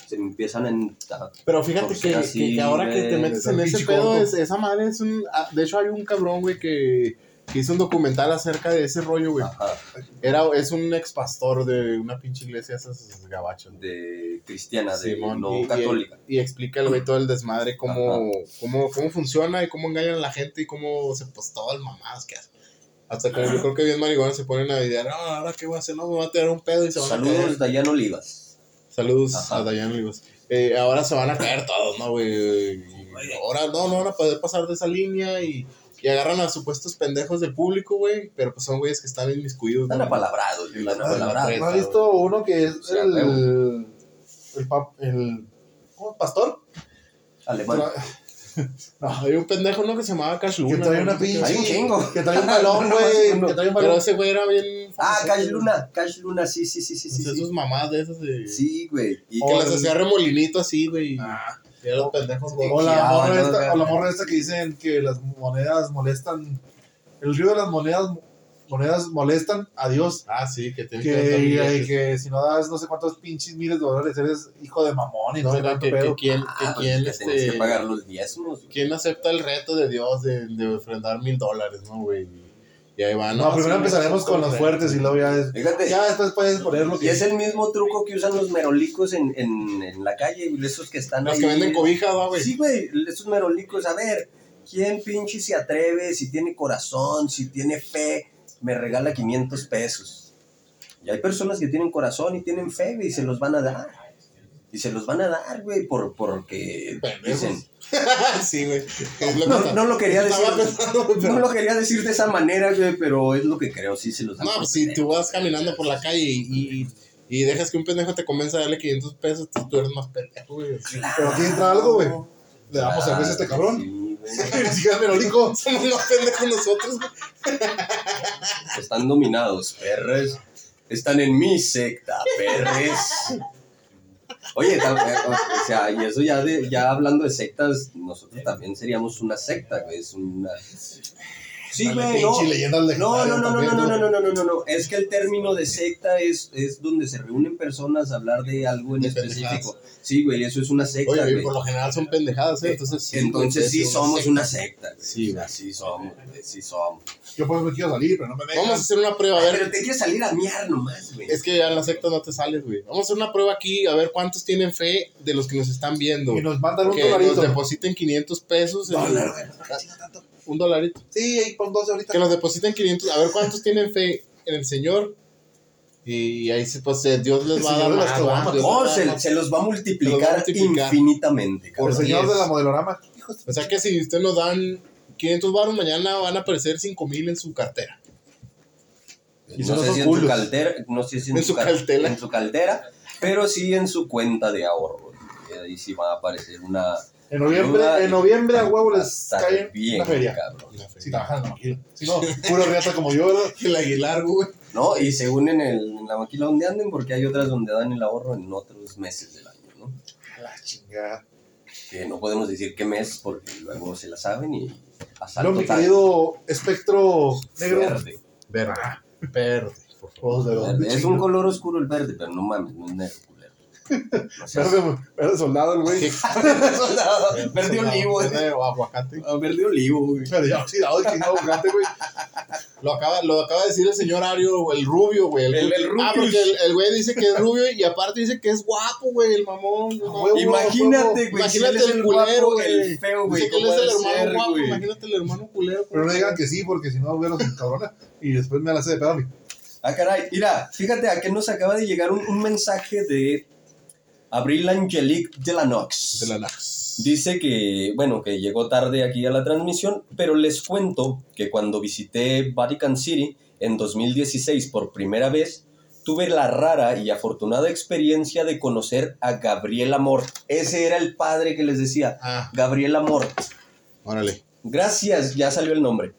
se empiezan a... en- a- Pero fíjate que, que- ahora que te metes en ese pedo, es- esa madre es un. ah, De hecho, hay un cabrón, güey, que, que hizo un documental acerca de ese rollo, güey. ajá, Era, es un ex pastor de una pinche iglesia, esas gabachas. de cristiana, de Simón, no y- católica. Y, explica el güey todo el desmadre, cómo, cómo, cómo funciona y cómo engañan a la gente y cómo se pues todo el que hacen. Hasta que yo creo que bien marihuana se ponen a idear, no, ahora qué voy a hacer, no, me voy a tirar un pedo y se van a caer. Saludos, Dayan Olivas. Saludos Ajá. a Dayan Olivos. Eh, ahora se van a caer todos, ¿no, güey? Ahora no, no van a poder pasar de esa línea y, y agarran a supuestos pendejos del público, güey. Pero pues son güeyes que están inmiscuidos. Están apalabrados, güey, están apalabrados. ¿No has visto uno que es el, el, pap- el, ¿cómo? pastor? Alemán. (laughs) No, Hay un pendejo, ¿no? Que se llamaba Cash que Luna. trae ¿no? una pinche. Hay un chingo. Que trae un balón, (laughs) güey. no, que trae un Pero ese güey era bien. Ah, Cash. Luna, Cash Luna, sí, sí, sí, sí, sea, sí. sus mamás de esas de. Sí, güey. Y Que las el- hacía remolinito así, güey. Ah. Los pendejos. O la, morra no, esta, no, o la no. morra esta que dicen que las monedas molestan. El río de las monedas, monedas molestan a Dios. Ah, sí, que tiene Que, que si no das no sé cuántos pinches miles de dólares, eres hijo de mamón y no, No, sé cuánto que, pedo. quién, que Ah, pues quién, que tenés este, que pagar los diezmos. güey. quién acepta el reto de Dios de, de ofrendar mil dólares, ¿no, güey? Y ahí van. No, primero empezaremos con los fuertes y luego ya, es- Fíjate. ya después puedes poner lo Y es el mismo truco que usan los merolicos en, en, en la calle, esos que están Los ahí. que venden cobija, ¿va, güey. Sí, güey, esos merolicos. A ver, ¿quién pinche se atreve? Si tiene corazón, si tiene fe, me regala 500 pesos. Y hay personas que tienen corazón y tienen fe, y se los van a dar. Y se los van a dar, güey, por, porque dicen. (laughs) sí, güey. No, lo quería decir. Estaba pensando, pero- No lo quería decir de esa manera, güey, pero es lo que creo, sí se los dan. No, pues si tú vas caminando por la calle y, y, y dejas que un pendejo te convenza a darle 500 pesos, tú, tú eres más pendejo, güey. Pero aquí entra algo, güey. Le damos Claro, cerveza a este cabrón. sí, güey. Ni siquiera me lo dijo. Somos más pendejos nosotros, güey. Están dominados, perres. Están en mi secta, perres. Oye, eh, o sea, y eso ya, de, ya hablando de sectas, nosotros también seríamos una secta, güey. Es una, Sí, güey, no. No, no, no, no, no, no, no, no, no, no, no, no. Es que el término de secta es, es donde se reúnen personas a hablar de algo en De específico. Sí, güey, eso es una secta, Oye, güey. por lo general son pendejadas, ¿eh? Entonces sí. Entonces sí somos secta. una secta, güey. Sí, güey. Sí somos, güey, sí somos. Yo por eso me quiero salir, pero no me dejan. Vamos a hacer una prueba, a ver. pero te quieres salir a miar nomás, güey. Es que ya en la secta no te sales, güey. Vamos a hacer una prueba aquí, a ver cuántos tienen fe de los que nos están viendo. Y nos mandan un Que nos depositen 500 pesos. en- Dólar, güey. Un dolarito. Sí, ahí pon 12 ahorita. Que nos depositen 500. A ver cuántos tienen fe en el Señor. Y ahí sí, pues eh, Dios les El va a dar más. caguamas. ¿va? Dios No, les va a dar se, se los va a multiplicar, Se los va a multiplicar. infinitamente, Por cabrón. Así señor de la modelorama. Hijo de- O sea que si usted nos dan 500 baros, mañana van a aparecer 5000 en su cartera. Y no son sé si en su cartera, no sé si en, En su, su car- cartera. en su cartera, pero sí en su cuenta de ahorro. Y ahí sí va a aparecer una En noviembre, en noviembre a huevo les cae bien, una feria. cabrón. Si trabajan en la maquila. Si no, (laughs) puro riata como yo, ¿verdad? El Aguilar, güey. No, y según en, el, en la maquila donde anden, porque hay otras donde dan el ahorro en otros meses del año, ¿no? A La chingada. Que no podemos decir qué mes porque luego se la saben y No, asalto mi tal. querido espectro negro. Verde. Verde. Verde, por favor. Verde. Es un color oscuro el verde, pero no mames, no es negro. No Verde, verde soldado, el güey. (laughs) Soldado, verde olivo. Verde o aguacate. Ah, Verde olivo, güey. Pero ya oxidado el chingado gigante, güey. Lo acaba, lo acaba de decir el señor Ario, el rubio, güey. El- el rubio. Ah, porque el, el güey dice que es rubio y aparte dice que es guapo, güey, el mamón. no, Huevo, Imagínate, güey. Imagínate el culero, güey. El feo, güey. Dice que él ¿cómo es el ha de hermano ser, guapo, güey? imagínate el hermano culero. Pero no digan que sí, porque si no, veo los cabrona. Y después me la hace de pedo a mí. Ah, caray. Mira, fíjate a qué nos acaba de llegar un, un mensaje de Abril Angelique Delanox. De la Nax. Dice que, bueno, que llegó tarde aquí a la transmisión, pero les cuento que cuando visité Vatican City en 2016 por primera vez, tuve la rara y afortunada experiencia de conocer a Gabriel Amort. Ese era el padre que les decía, Ah, Gabriel Amort. órale. Gracias, ya salió el nombre.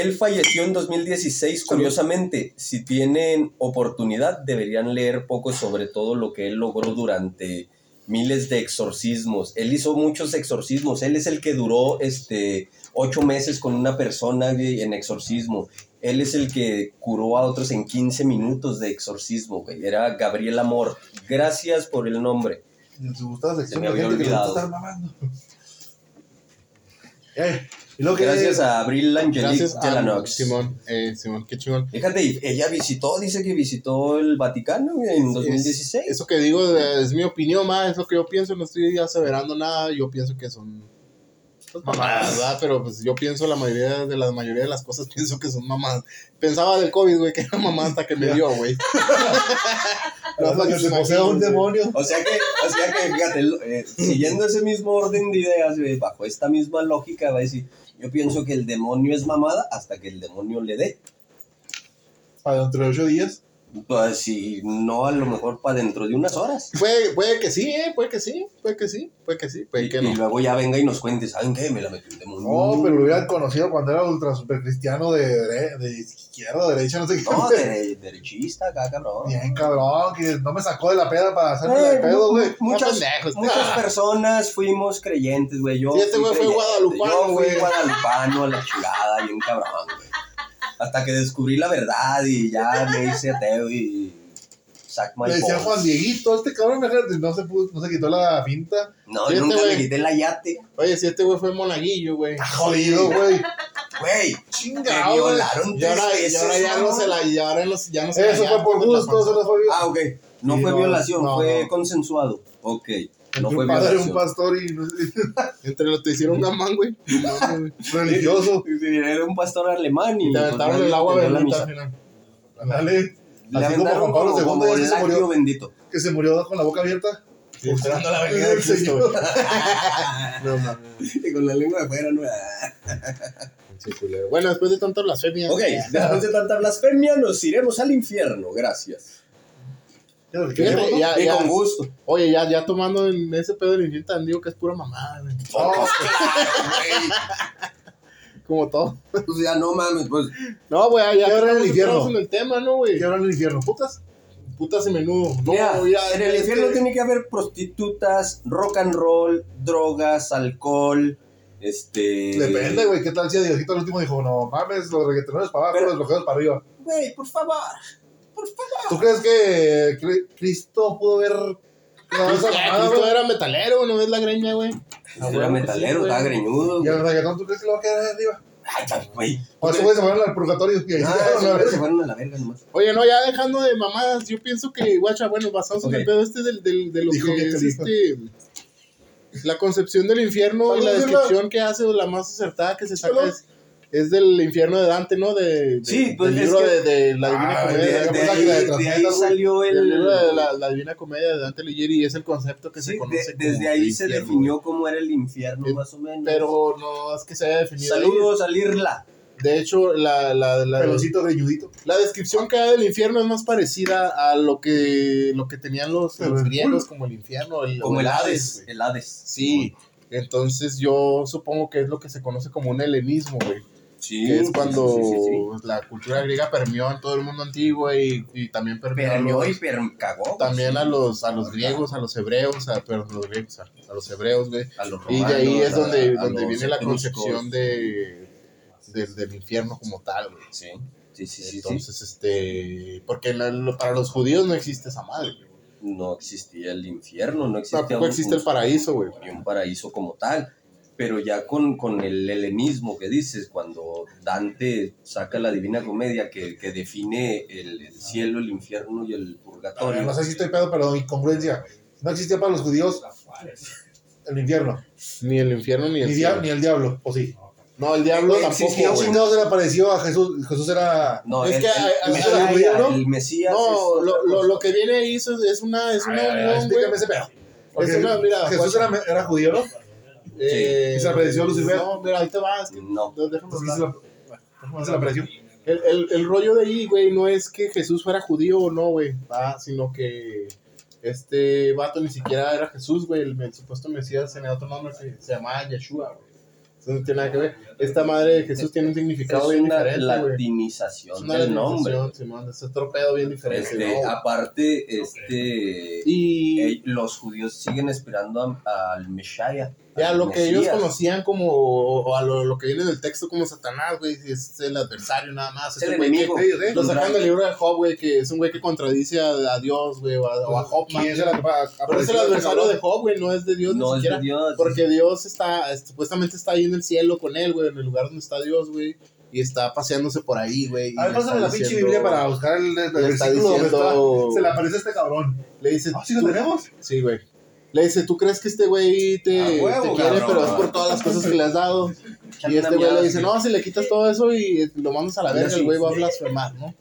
Él falleció en 2016, curiosamente. Si tienen oportunidad, deberían leer poco sobre todo lo que él logró durante miles de exorcismos. Él hizo muchos exorcismos. Él es el que duró este, ocho meses con una persona güey, en exorcismo. Él es el que curó a otros en 15 minutos de exorcismo, güey. Era Gabriel Amor. Gracias por el nombre. Me había olvidado. (laughs) Eh, y lo que Gracias a Abril Angelique Gracias a Delanox. Simón. Eh, Simón, qué chingón. Fíjate, y ella visitó, dice que visitó el Vaticano en 2016. Es- eso que digo eh, es mi opinión, ma, es lo que yo pienso, no estoy aseverando nada, yo pienso que son mamadas, ¿verdad? Pero pues yo pienso la mayoría de la mayoría de las cosas (laughs) pienso que son mamadas. Pensaba del COVID, güey, que era mamá hasta que me dio, güey. (laughs) (laughs) hasta que se posea un demonio. O sea que, o sea que fíjate, eh, siguiendo ese mismo orden de ideas, güey, bajo esta misma lógica, va a decir, yo pienso que el demonio es mamada hasta que el demonio le dé. Para dentro de ocho días. Pues si no, a lo mejor para dentro de unas horas. Puede, puede que sí, eh, puede que sí, puede que sí, puede que sí, puede Y, que y no. luego ya venga y nos cuente, ¿saben qué? Me la metió un demonio. No, pero lo hubieran conocido cuando era ultra super cristiano de, dere- de izquierda, derecha, no sé qué. No, de- (laughs) derechista acá, cabrón. Bien cabrón, que no me sacó de la peda para hacerme de Eh, pedo, güey. Muchas, pendejos. muchas personas fuimos creyentes, güey. Yo Sí, este güey fue guadalupano, Yo fui güey. guadalupano a la chingada, bien cabrón, güey. Hasta que descubrí la verdad y ya me hice ateo y Le decía. Juan Dieguito, este cabrón no se, pudo, no se quitó la pinta. No, este nunca me quité la yate. Oye, si este güey fue monaguillo, güey. Está jodido, güey. Güey, Chingado, violaron Y tres ahora, y veces, ahora ya no se la, ahora ya no se Eso fue por gusto, eso no fue Ah, ok. No fue violación, fue consensuado. Ok. No fue un padre un pastor y no sé, (laughs) Entre los te hicieron gamán, güey. (laughs) Religioso. (laughs) Era un pastor alemán y. Y te aventaron el agua la final. Dale. Le Así como Juan Pablo II se murió, bendito. que se murió con la boca abierta. Sí, esperando la venida El de Cristo. No mames. Y con la lengua de fuera, no. Sí, culero. Bueno, después de tanta blasfemia. Ok, después de tanta blasfemia, nos iremos al infierno. Gracias. Ya ya, Y ya- con gusto. Oye, ya, ya tomando en ese pedo del infierno tan digo que es pura mamada, güey. Oh, Como todo. O sea, no mames, pues. No, güey, ya ¿Qué habrá en el estamos infierno? en el tema, ¿no, güey? ¿Qué habrá en el infierno? ¿Putas? Putas y menudo. No, mira, ya, en el es infierno tiene que haber prostitutas, rock and roll, drogas, alcohol, Este. Depende, güey. ¿Qué tal si a Diosito al último dijo, no mames, los reggaetoneros para abajo, Pero- los bloqueos para arriba? Güey, por favor. Por favor. ¿Tú crees que Cri- Cristo pudo haber dado esa mamada, Cristo era metalero, ¿no ves la greña, güey? Ah, Era bueno, metalero, sí, güey. estaba greñudo. ¿Y el güey. reggaetón tú crees que lo va a quedar ahí arriba? Ay, güey. O esos güeyes se fueron al purgatorio y ahí se Ah, quedaron, esos la güeyes se fueron a la verga nomás. Oye, no, ya dejando de mamadas, yo pienso que, guacha, bueno, basados Ok. en el pedo este del, del, de lo Dijo que que es dijo. este. La concepción del infierno y la Saludos, descripción que hace, la más acertada que se saca Saludos. es, es del infierno de Dante, ¿no? De, de- Sí, pues, del es libro que- de, de la Divina Ah, De, Comedia. de ahí, de de salió el. Del libro de la, la Divina Comedia de Dante Alighieri y es el concepto que Sí, se conoce de- como desde ahí se infierno, definió cómo era el infierno, Eh, más o menos. Pero no es que se haya definido. ahí. Saludos a Lirla. De hecho, la, la, la, Pelocito greñudito. la descripción que hay del infierno es más parecida a lo que, lo que tenían los, los griegos como el infierno, el, Como el el Hades. El Hades. Sí, entonces yo supongo que es lo que se conoce como un helenismo, güey. Sí. que es cuando sí, sí, sí. la cultura griega permeó en todo el mundo antiguo y, y también permeó, a Permeó los- y per- cagó. también sí. a los, a los griegos, a los hebreos, a, perdón, los griegos, a, a los hebreos, güey. A los Y de ahí romanos, es donde, donde viene la concepción de, del- del infierno como tal, güey. Sí, sí, sí, sí, sí. Entonces, este, porque la- para los judíos no existe esa madre. güey. No existía el infierno, no existía Tampoco un- existe el paraíso, güey. y un paraíso como tal. Pero ya con, con el helenismo que dices, cuando Dante saca la Divina Comedia que, que define el, el cielo, el infierno y el purgatorio. No sé si estoy pedo, pero incongruencia. No existía para los judíos el infierno. Ni el infierno ni el Ni, cielo. ni el diablo, o sí. No, el diablo Güey, tampoco, existía ¿Quién güey. chingados se le apareció a Jesús? Jesús era. No, Es el, que el- a- el a- Mesías, judío, ¿no? el Mesías No, es lo, lo, lo que viene ahí es, es una, es una Ay, ay, ay, unión, güey. explícame ese pedo. Porque Es una- mira, Jesús era, era judío, ¿no? Eh, ¿Y se apareció Lucifer? No, mira, ahí te vas. que- No. no, déjame Entonces, hablar. se la-. El, el, el rollo de ahí, güey, no es que Jesús fuera judío o no, güey, ¿va? sino que este vato ni siquiera era Jesús, güey, el, el supuesto Mesías tenía otro nombre que se llamaba Yeshua, güey. Eso no tiene nada que ver. Esta madre de Jesús tiene un significado Es bien una diferente. Es latinización una del nombre. Simón, es otro pedo bien diferente, Este, ¿no? aparte, este, Y eh, los judíos siguen esperando al Messiah. Ya lo que ellos conocían como, o a lo, lo que viene del texto como Satanás, güey, es el adversario nada más. Es el que- enemigo. Sí. Lo sacan del libro de Job, güey, que es un güey que contradice a, a Dios, güey, o a, a Job. más ¿Quién bien. se la Pero es el adversario de Job, güey, no es de Dios No ni es siquiera. de Dios. Porque Dios está, es- supuestamente está ahí en el cielo con él, güey, en el lugar donde está Dios, güey. Y está paseándose por ahí, güey. A ver, pásame la pinche Biblia para buscar el, el versículo donde diciendo- está. Se le aparece a este cabrón. Le dice, ¿Ah, sí lo "Tú- tenemos? Sí, güey. Le dice, ¿tú crees que este güey te, A huevo, te quiere, cabrón. pero es por todas las cosas que le has dado? Y este güey le dice, no, si le quitas todo eso y lo mandas a la verga, el güey va a blasfemar, ¿no?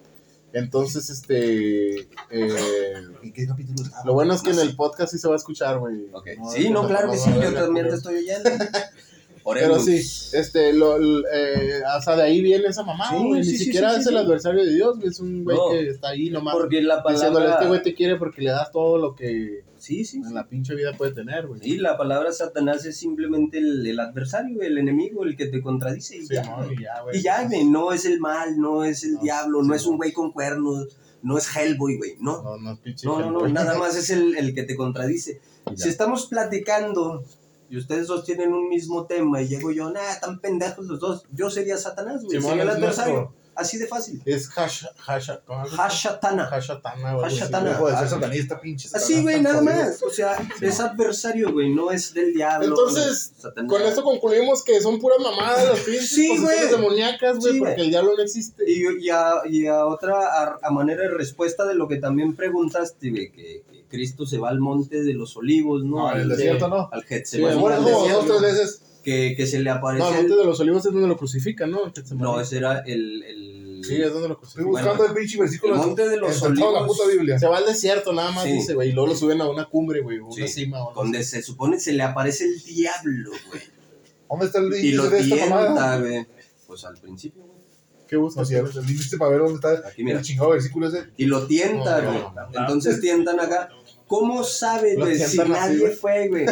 Entonces, este... eh, ¿Y qué capítulo lo bueno es que en el podcast sí se va a escuchar, güey. Sí, no, claro que sí, yo también te estoy oyendo. (laughs) Pero sí, este, lo, eh, sea, de ahí viene esa mamá, Sí, güey. sí, Ni sí, siquiera sí, es sí, el sí. adversario de Dios, güey. Es un güey No. que está ahí nomás Porque la diciéndole, este palabra... güey te quiere porque le das todo lo que Sí, sí, en la pinche vida puede tener, güey. Sí, la palabra Satanás es simplemente el, el adversario, el enemigo, el que te contradice. Y Sí, ya, no, y ya, güey. y ya, güey, no es el mal, no es el No, diablo, sí, no es un güey con cuernos, no es Hellboy, güey, no. No, no, pinche. No, no, no, nada más es el, el que te contradice. Ya. Si estamos platicando y ustedes dos tienen un mismo tema y llego yo, nah, tan pendejos los dos, yo sería Satanás, güey, sería el adversario. nuestro- Así de fácil. Es ¿cómo es? Hashatana. Hashatana. Hashatana. Dejo de ser satanista, pinche. Así, güey, nada más. O sea, es adversario, güey, no es del diablo. Entonces. Con esto concluimos que son pura mamada las pinches Sí, posesiones güey. demoníacas, güey, porque el diablo no existe. Y, a, otra, a, manera de respuesta de lo que también preguntaste, güey, que, Cristo se va al monte de los olivos, ¿no? Al, desierto no. al Sí, Getsemaní, bueno, dos, tres veces. Que, que se le aparece. No, el monte de los olivos es donde lo crucifican, ¿no? no, ese era el. el Sí, es donde lo Estoy crucifican. buscando Bueno, el pinche versículo. el monte de los la olivos. puta Biblia. Se va al desierto nada más, Sí. dice, güey, y luego lo suben a una cumbre, güey, o una Sí, cima. O no donde se supone se le aparece el diablo, güey. ¿Dónde está el Y lo índice de esta mamada? tienta, güey. Pues al principio, güey. ¿Qué buscas? No, sí, el índice para ver dónde está Aquí, mira. el chingado versículo ese. Y lo tienta, No, güey. no. Entonces tientan acá. ¿Cómo sabe, güey, si tientan así, nadie fue, güey?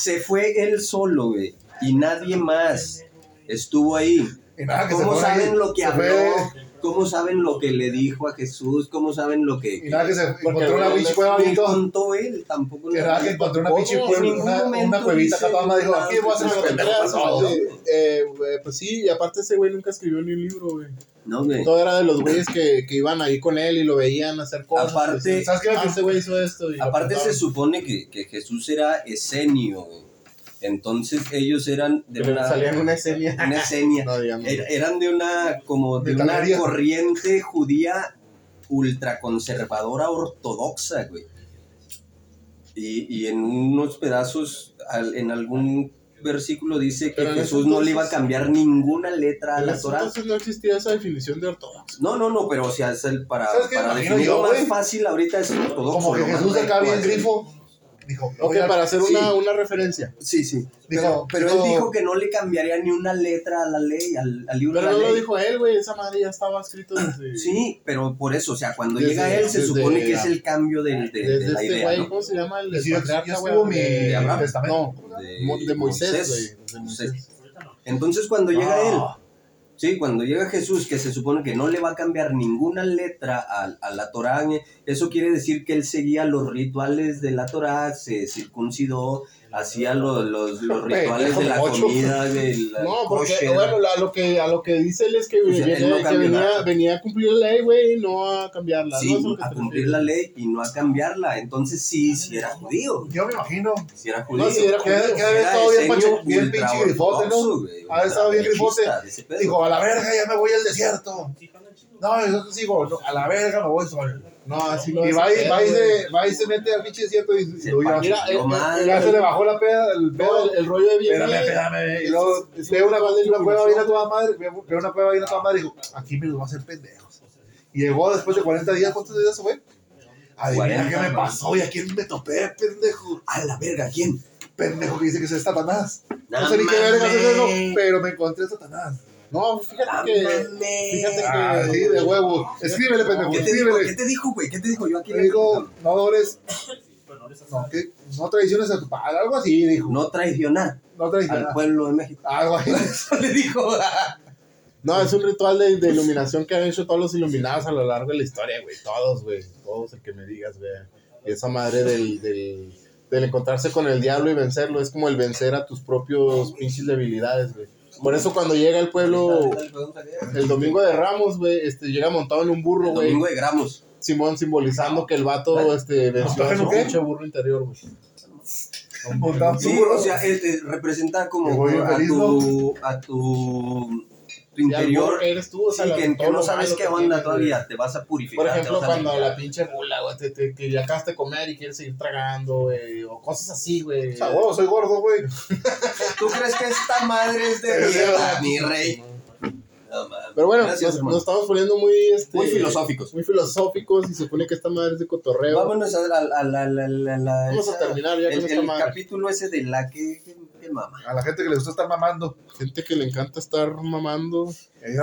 Se fue él solo, güey. Y nadie más estuvo ahí. Nada, que ¿Cómo fue ahí. saben lo que Se habló? fue- ¿Cómo saben lo que le dijo a Jesús? ¿Cómo saben lo que... Y nada que se encontró una no pinche cueva bien todo. contó él, tampoco Que nada que encontró una pinche cueva, una, cuevita acá toda dijo, aquí voy a hacer que lo que. No. Eh, eh, pues sí, y aparte ese güey nunca escribió ni un libro, güey. No, güey. Todo era de los güeyes que, que iban ahí con él y lo veían hacer cosas. Aparte- Decían, ¿Sabes qué? Ese güey hizo esto. y Aparte se supone que, que Jesús era esenio, güey. Entonces ellos eran de le una, salían una escena. una esenia. (laughs) No. Er- eran de una como de De una corriente judía ultraconservadora ortodoxa, güey. Y, y en unos pedazos, al- en algún versículo dice que Pero Jesús no le iba a entonces- cambiar ninguna letra a la Torah. entonces no existía esa definición de ortodoxo. No, no, no, pero o sea, es el para, ¿Sabes qué para definirlo más fácil ahorita es ortodoxo. Como que Jesús acá bien grifo. Dijo, Ok, para hacer sí. una, una referencia. Sí, sí. Dijo- pero pero dijo- él dijo que no le cambiaría ni una letra a la ley, al, al libro Pero de no la lo ley. dijo él, güey. Esa madre ya estaba escrito desde. (clears throat) Sí, pero por eso, o sea, cuando Desde- llega él se desde- supone que es el cambio del- de, de Desde la este idea, güey, ¿no? ¿cómo se llama? El mi de Abraham. No, De, Mo- de Moisés, güey. De. Entonces cuando llega él, Ah, sí, cuando llega Jesús, que se supone que no le va a cambiar ninguna letra a, a la Torá, eso quiere decir que él seguía los rituales de la Torá, se circuncidó, hacía los, los, los rituales de la comida, de la No, porque, kosher. bueno, la- lo, que, a lo que dice él es que, O sea, viene- él no que cambió venía, venía a cumplir la ley, güey, y no a cambiarla. Sí, a cumplir la ley y no a cambiarla. Entonces sí, sí era judío. Yo me imagino. Sí era judío. No, sí era Que que judío. había estado bien, pache- bien pinche grifote, ¿no? güey, Ha estado bien grifote. Dijo, a la verga, ya me voy al desierto. No, yo sigo, no, a la verga me voy solo. No, así no Y va y, el va y se, va y se mete al pinche desierto y, y ya, Mira, eh, madre. ya se le bajó la peda, el pedo. No, el, el rollo de bien. Espérame, espérame. Y luego ve una, una cueva bien a toda madre, ve una cueva bien a toda madre y dijo, aquí me los va a hacer pendejos. Y llegó después de 40 días, ¿cuántos días fue? Adivina 40, qué me pasó y a quién me topé, pendejo. A la verga, ¿quién? Pendejo que dice que es Satanás. No, No sé ni qué verga es eso, pero me encontré a Satanás. No, fíjate que. Fíjate que. Ah, sí, de huevo. Escríbele, pendejo, ¿Qué te dijo? escríbele. ¿Qué te dijo, güey? ¿Qué te dijo? Yo aquí Le digo, no adores, no, ¿qué? no traiciones a tu padre, algo así, dijo. no traicionar No al traiciones. pueblo de México. Algo así. (laughs) Eso le dijo. No, es un ritual de, de iluminación que han hecho todos los iluminados a lo largo de la historia, güey. Todos, güey. Todos el que me digas, güey. Y esa madre del, del, del encontrarse con el diablo y vencerlo es como el vencer a tus propios pinches debilidades, güey. Por eso cuando llega el pueblo el domingo de Ramos, güey, este, llega montado en un burro, El güey. domingo de gramos. Simón simbolizando que el vato este, venció a ¿En su pinche burro interior, güey. Sí, burro. o sea, eh, representa como a tu, a tu, tu interior. que eres tú, o sea, Sí, que, no sabes qué onda todavía, te vas a purificar. Por ejemplo, cuando limpiar. la pinche gula, güey, te, te- que ya acabaste de comer y quieres seguir tragando, güey, o cosas así, güey. O sea, soy gordo, güey. (laughs) ¿Tú crees que esta madre es de (laughs) mierda, mi rey? No. Pero bueno, Gracias, nos, estamos poniendo muy, este, Muy filosóficos. Muy filosóficos y se supone que esta madre es de cotorreo. Vámonos a la, la, a la, la- la- Vamos a terminar ya el, con esta el madre. capítulo ese de la que, que, que mama. A la gente que le gusta estar mamando. Gente que le encanta estar mamando.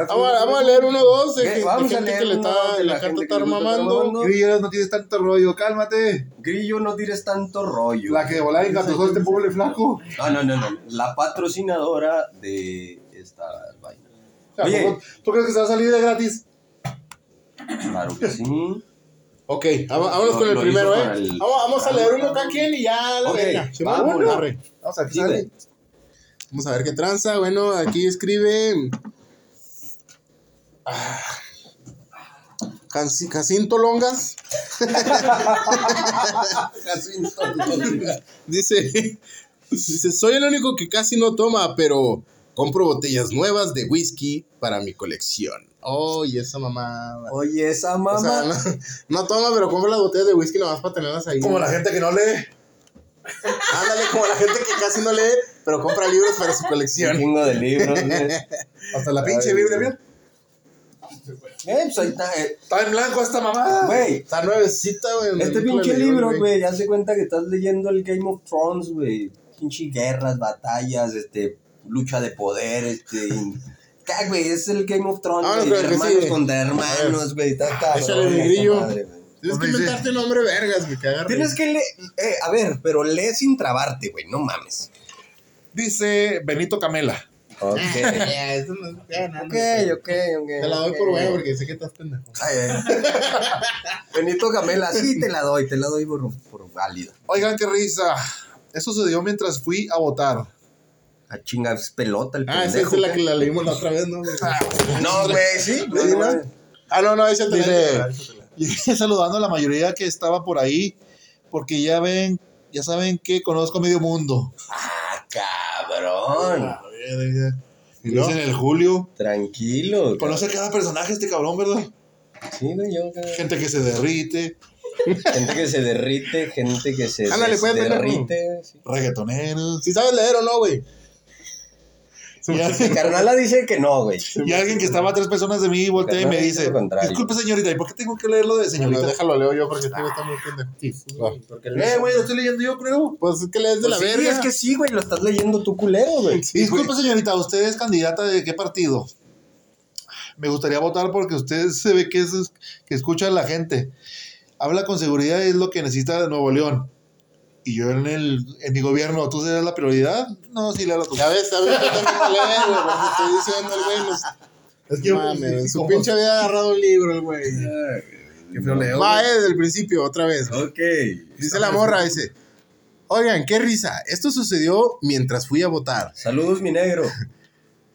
Vamos, a- vamos a leer uno o dos de, Eh, vamos a gente leer que le, uno está- de le la encanta gente que estar mamando. mamando. Grillo, no tienes tanto rollo, cálmate. Grillo, no tires tanto rollo. La que de volar engatusó este pobre flaco. No, no, no, no. La patrocinadora de esta vaina. Oye. ¿tú- ¿Tú crees que se va a salir de gratis? Claro que sí. Ok, vamos- vámonos con el primero, ¿eh? el- Vamos, vamos a leer uno cada quien y ya la Ok, verga. Se vámonos. va, arre. Vamos a ver qué sale. Vamos a ver qué tranza. Bueno, aquí escribe. Ah, Jaci- (laughs) Jacinto Longas. Dice, dice, soy el único que casi no toma, pero compro botellas nuevas de whisky para mi colección. Oh, y esa mamá. Oye, esa O mamá. sea, no, no toma, pero compra las botellas de whisky nomás para tenerlas ahí. Como la gente que no lee. Ándale, como la gente que casi no lee, pero compra libros para su un colección. chingo de libros. (laughs) Hasta la pinche Biblia, mira. Eh, pues ahí está. eh. Está en blanco esta mamada. Güey, Está nuevecita, güey. este pinche libro, güey, ya se cuenta que estás leyendo el Game of Thrones, güey. Pinche guerras, batallas, este, lucha de poder, este. ¿Qué, güey? Es el Game of Thrones, Ah, no, hermanos sí. contra hermanos, güey. Está cabrón. échale mi esa grillo. Tienes que inventarte nombre vergas, güey. Tienes que leer. Eh, a ver, pero lee sin trabarte, güey. No mames. Dice Benito Camela. Ok. (laughs) Eso no no, Ok, ok, ok. Te la doy por bueno porque sé que estás pendejo. Ay, ay. (laughs) Benito Gamela, sí te la doy, te la doy por, por válida. Oigan, qué risa. Eso sucedió mientras fui a votar. A chingas pelota el Ah, esa es la ¿qué? que la leímos la otra vez, ¿no? (laughs) No, güey, sí. ¿Sí, no? Ah, no, no, esa te Llegué saludando a la mayoría que estaba por ahí, porque ya ven, ya saben que conozco medio mundo. Ah, cabrón. ¿Y no? Dicen el Julio. Tranquilo. Conoce cada personaje este cabrón, ¿verdad? Sí, güey, yo. güey. Gente que se derrite, Gente que se derrite, gente que se Ándale, pues, derrite. sí. reggaetoneros. Si sabes leer o no, güey. (laughs) Y, carnala dice que no, güey. y alguien que estaba a tres personas de mí voltea y me dice, disculpe señorita, ¿y por qué tengo que leerlo de No, señorita? déjalo, leo yo porque este está muy pendejo. Eh, güey, lo estoy leyendo yo, creo. Pues es que lees de la sí, verga. es que sí, güey, lo estás leyendo tú culero, güey. Sí, Disculpe señorita, ¿usted es candidata de qué partido? Me gustaría votar porque usted se ve que, es, que escucha a la gente. Habla con seguridad, es lo que necesita de Nuevo León. Y yo en, el, en mi gobierno, ¿tú serás la prioridad? No, sí, léelo tú. Ya ves, sabes güey. Por eso estoy diciendo güey. no- Es que yo- Mames, en su pinche había agarrado un libro el güey. Qué feo leo. Va, eh, desde el principio, otra vez. güey. Ok. Dice la morra, dice. Oigan, qué risa. Esto sucedió mientras fui a votar. Saludos, mi negro.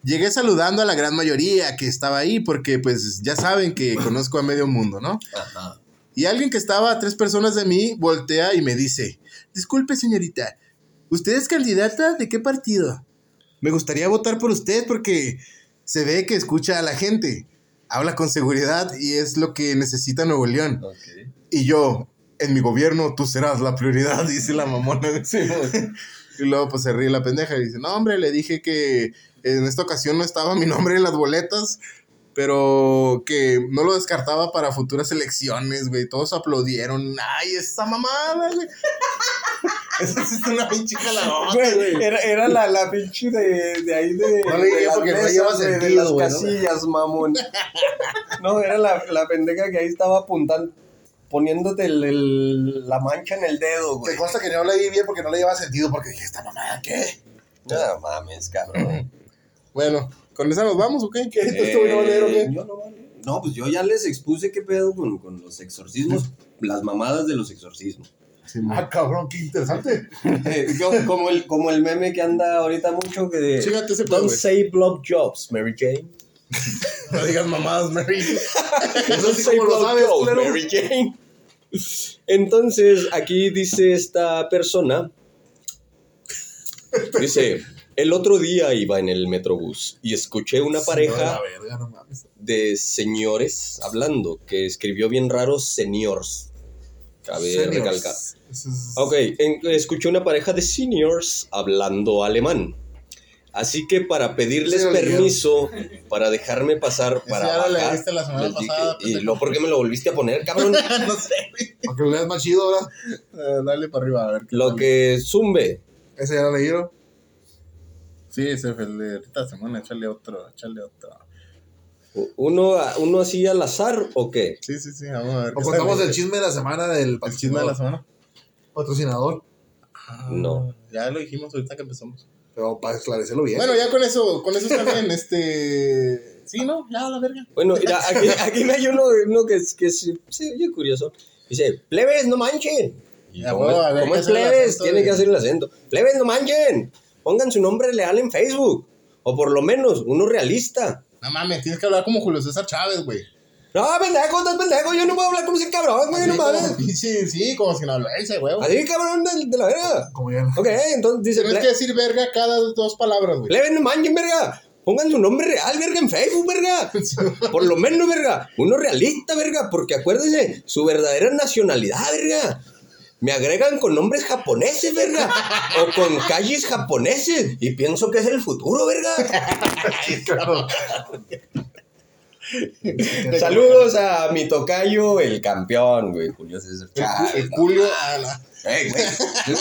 Llegué saludando a la gran mayoría que estaba ahí porque pues ya saben que conozco a medio mundo, ¿no? Ajá. Y alguien que estaba a tres personas de mí voltea y me dice, disculpe señorita, ¿usted es candidata de qué partido? Me gustaría votar por usted porque se ve que escucha a la gente, habla con seguridad y es lo que necesita Nuevo León. Ok. Y yo, en mi gobierno tú serás la prioridad, (laughs) dice la mamona. (laughs) y luego pues se ríe la pendeja y dice, no hombre, le dije que en esta ocasión no estaba mi nombre en las boletas, pero que no lo descartaba para futuras elecciones, güey. Todos aplaudieron. Ay, esa mamada, güey. (laughs) Esa es una pinche caladota, güey. Era, era la, la pinche de, de ahí de. No le dije porque no mesas, lleva güey, de sentido, las güey, ¿no? casillas, mamón. No, era la, la pendeja que ahí estaba apuntando, poniéndote el, el- la mancha en el dedo, Te güey. consta que no leí bien porque no le lleva sentido, porque dije, ¿esta mamada qué? No mames, cabrón. Bueno, ¿con esa nos vamos o qué? ¿Qué? ¿Esto güey no va a leer o qué? Eh, yo no, pues yo ya les expuse qué pedo con, con los exorcismos, las mamadas de los exorcismos. Ah, cabrón, qué interesante. Eh, yo, como, el, como el meme que anda ahorita mucho que de... Chígate ese pedo, Don't güey. say blow jobs, Mary Jane. (laughs) No digas mamadas, Mary. (laughs) Eso sí, como lo sabes, jobs. Mary Jane. Entonces, aquí dice esta persona, (laughs) dice, el otro día iba en el metrobús y escuché una pareja La verga, no mames. de señores hablando, que escribió bien raro seniors. Cabe Seniors. recalcar. Ok, en- escuché una pareja de seniors hablando alemán. Así que para pedirles Sí, permiso, para dejarme pasar, para ya lo bajar, leíste la semana dije, pasada, y luego, ¿por qué me lo volviste a poner, cabrón? (laughs) no sé. Porque lo leas más chido ahora. Eh, dale para arriba, a ver. qué Lo tal. que zumbe. Ese ya lo leyeron. Sí, ese fue el de ahorita semana, échale otro, échale otro. ¿Uno, ¿Uno así al azar o qué? Sí, sí, sí, vamos a ver. O contamos el chisme de la semana del El chisme de la semana. patrocinador. No. Ya lo dijimos ahorita que empezamos. Pero para esclarecerlo bien. Bueno, ya con eso, con eso está bien, (laughs) este... Sí, ¿no? Ya, la verga. Bueno, mira, aquí, aquí me hay uno, uno que, es- que es- sí, oye, curioso. Dice, plebes, no manchen. Y huevo, es, a ver, como hay es plebes, tiene de- que hacer el acento. Plebes, no manchen. Pongan su nombre real en Facebook. O por lo menos, uno realista. No mames, tienes que hablar como Julio César Chávez, güey. No, pendejo, estás pendejo. Yo no puedo hablar como ese cabrón, güey, no mames. pinche- Sí, como si no hablara, güey. Así, cabrón, de, de la verga. Como ya. Ok, entonces dice, Tienes que decir verga cada dos palabras, güey. plebes, no manchen, verga. Pongan su nombre real, verga, en Facebook, verga. (laughs) Por lo menos, verga. Uno realista, verga. Porque acuérdense, su verdadera nacionalidad, verga. Me agregan con nombres japoneses, verga. O con calles japoneses. Y pienso que es el futuro, verga. Saludos a mi tocayo, el campeón, güey. Julio César Chávez. El Julio... Ah, no. Ey, güey.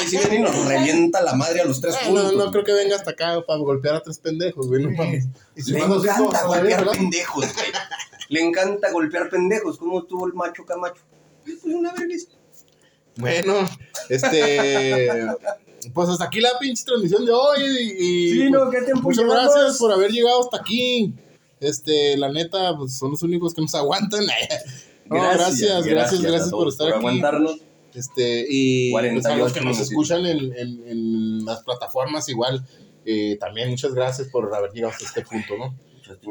Sí viene y nos revienta la madre a los tres Ah, juntos. no, no creo que venga hasta acá para golpear a tres pendejos, güey. No mames. Y si Le encanta golpear pendejos, güey. Le encanta golpear pendejos. ¿Cómo tuvo el macho Camacho? Una vergüenza. Bueno, este. pues hasta aquí la pinche transmisión de hoy. Y, y, Sí, pues, no, ¿qué tiempo muchas llevamos? gracias por haber llegado hasta aquí. Este, la neta, pues son los únicos que nos aguantan. (laughs) No, gracias, gracias, gracias, por estar aquí. aguantarnos. Este, y pues, 48 a los que nos escuchan en, en, en las plataformas, igual, eh, también muchas gracias por haber llegado hasta este punto, ¿no?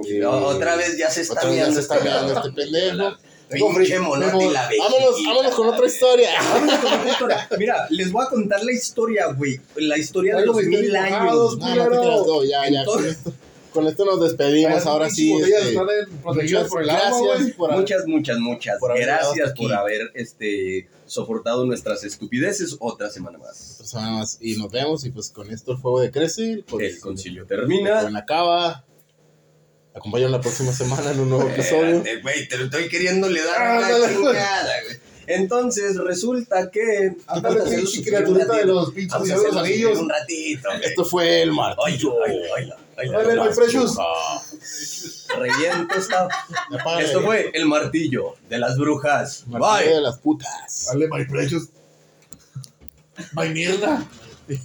Eh, Otra vez ya se está Otra vez ya viendo se está viendo este pendejo. (laughs) Pinche monote y la Vámonos, vámonos con otra historia. (laughs) Vámonos con otra historia. Mira, les voy a contar la historia, güey. La historia de los mil años. No, no te creas, no, ya, ya, con esto, con esto nos despedimos. Ahora sí, este, muchas por el agua, güey. gracias por haber- Muchas, muchas, por gracias por aquí. haber este, soportado nuestras estupideces otra semana más. otra semana más. Y nos vemos. Y pues con esto el fuego decrece. Pues, El concilio termina. acaba. Acompañan la próxima semana en un nuevo episodio. Güey, te lo estoy queriendo le dar Ah, una chingada, güey. Entonces resulta que. Ándale, (laughs) pinche criaturita de los pinches de los Anillos. un ratito, güey. Esto fue el martillo. Dale, my precious. Reviento esta. Esto fue el martillo de las brujas. Martillo Bye. de las putas. Dale, my precious. My mierda.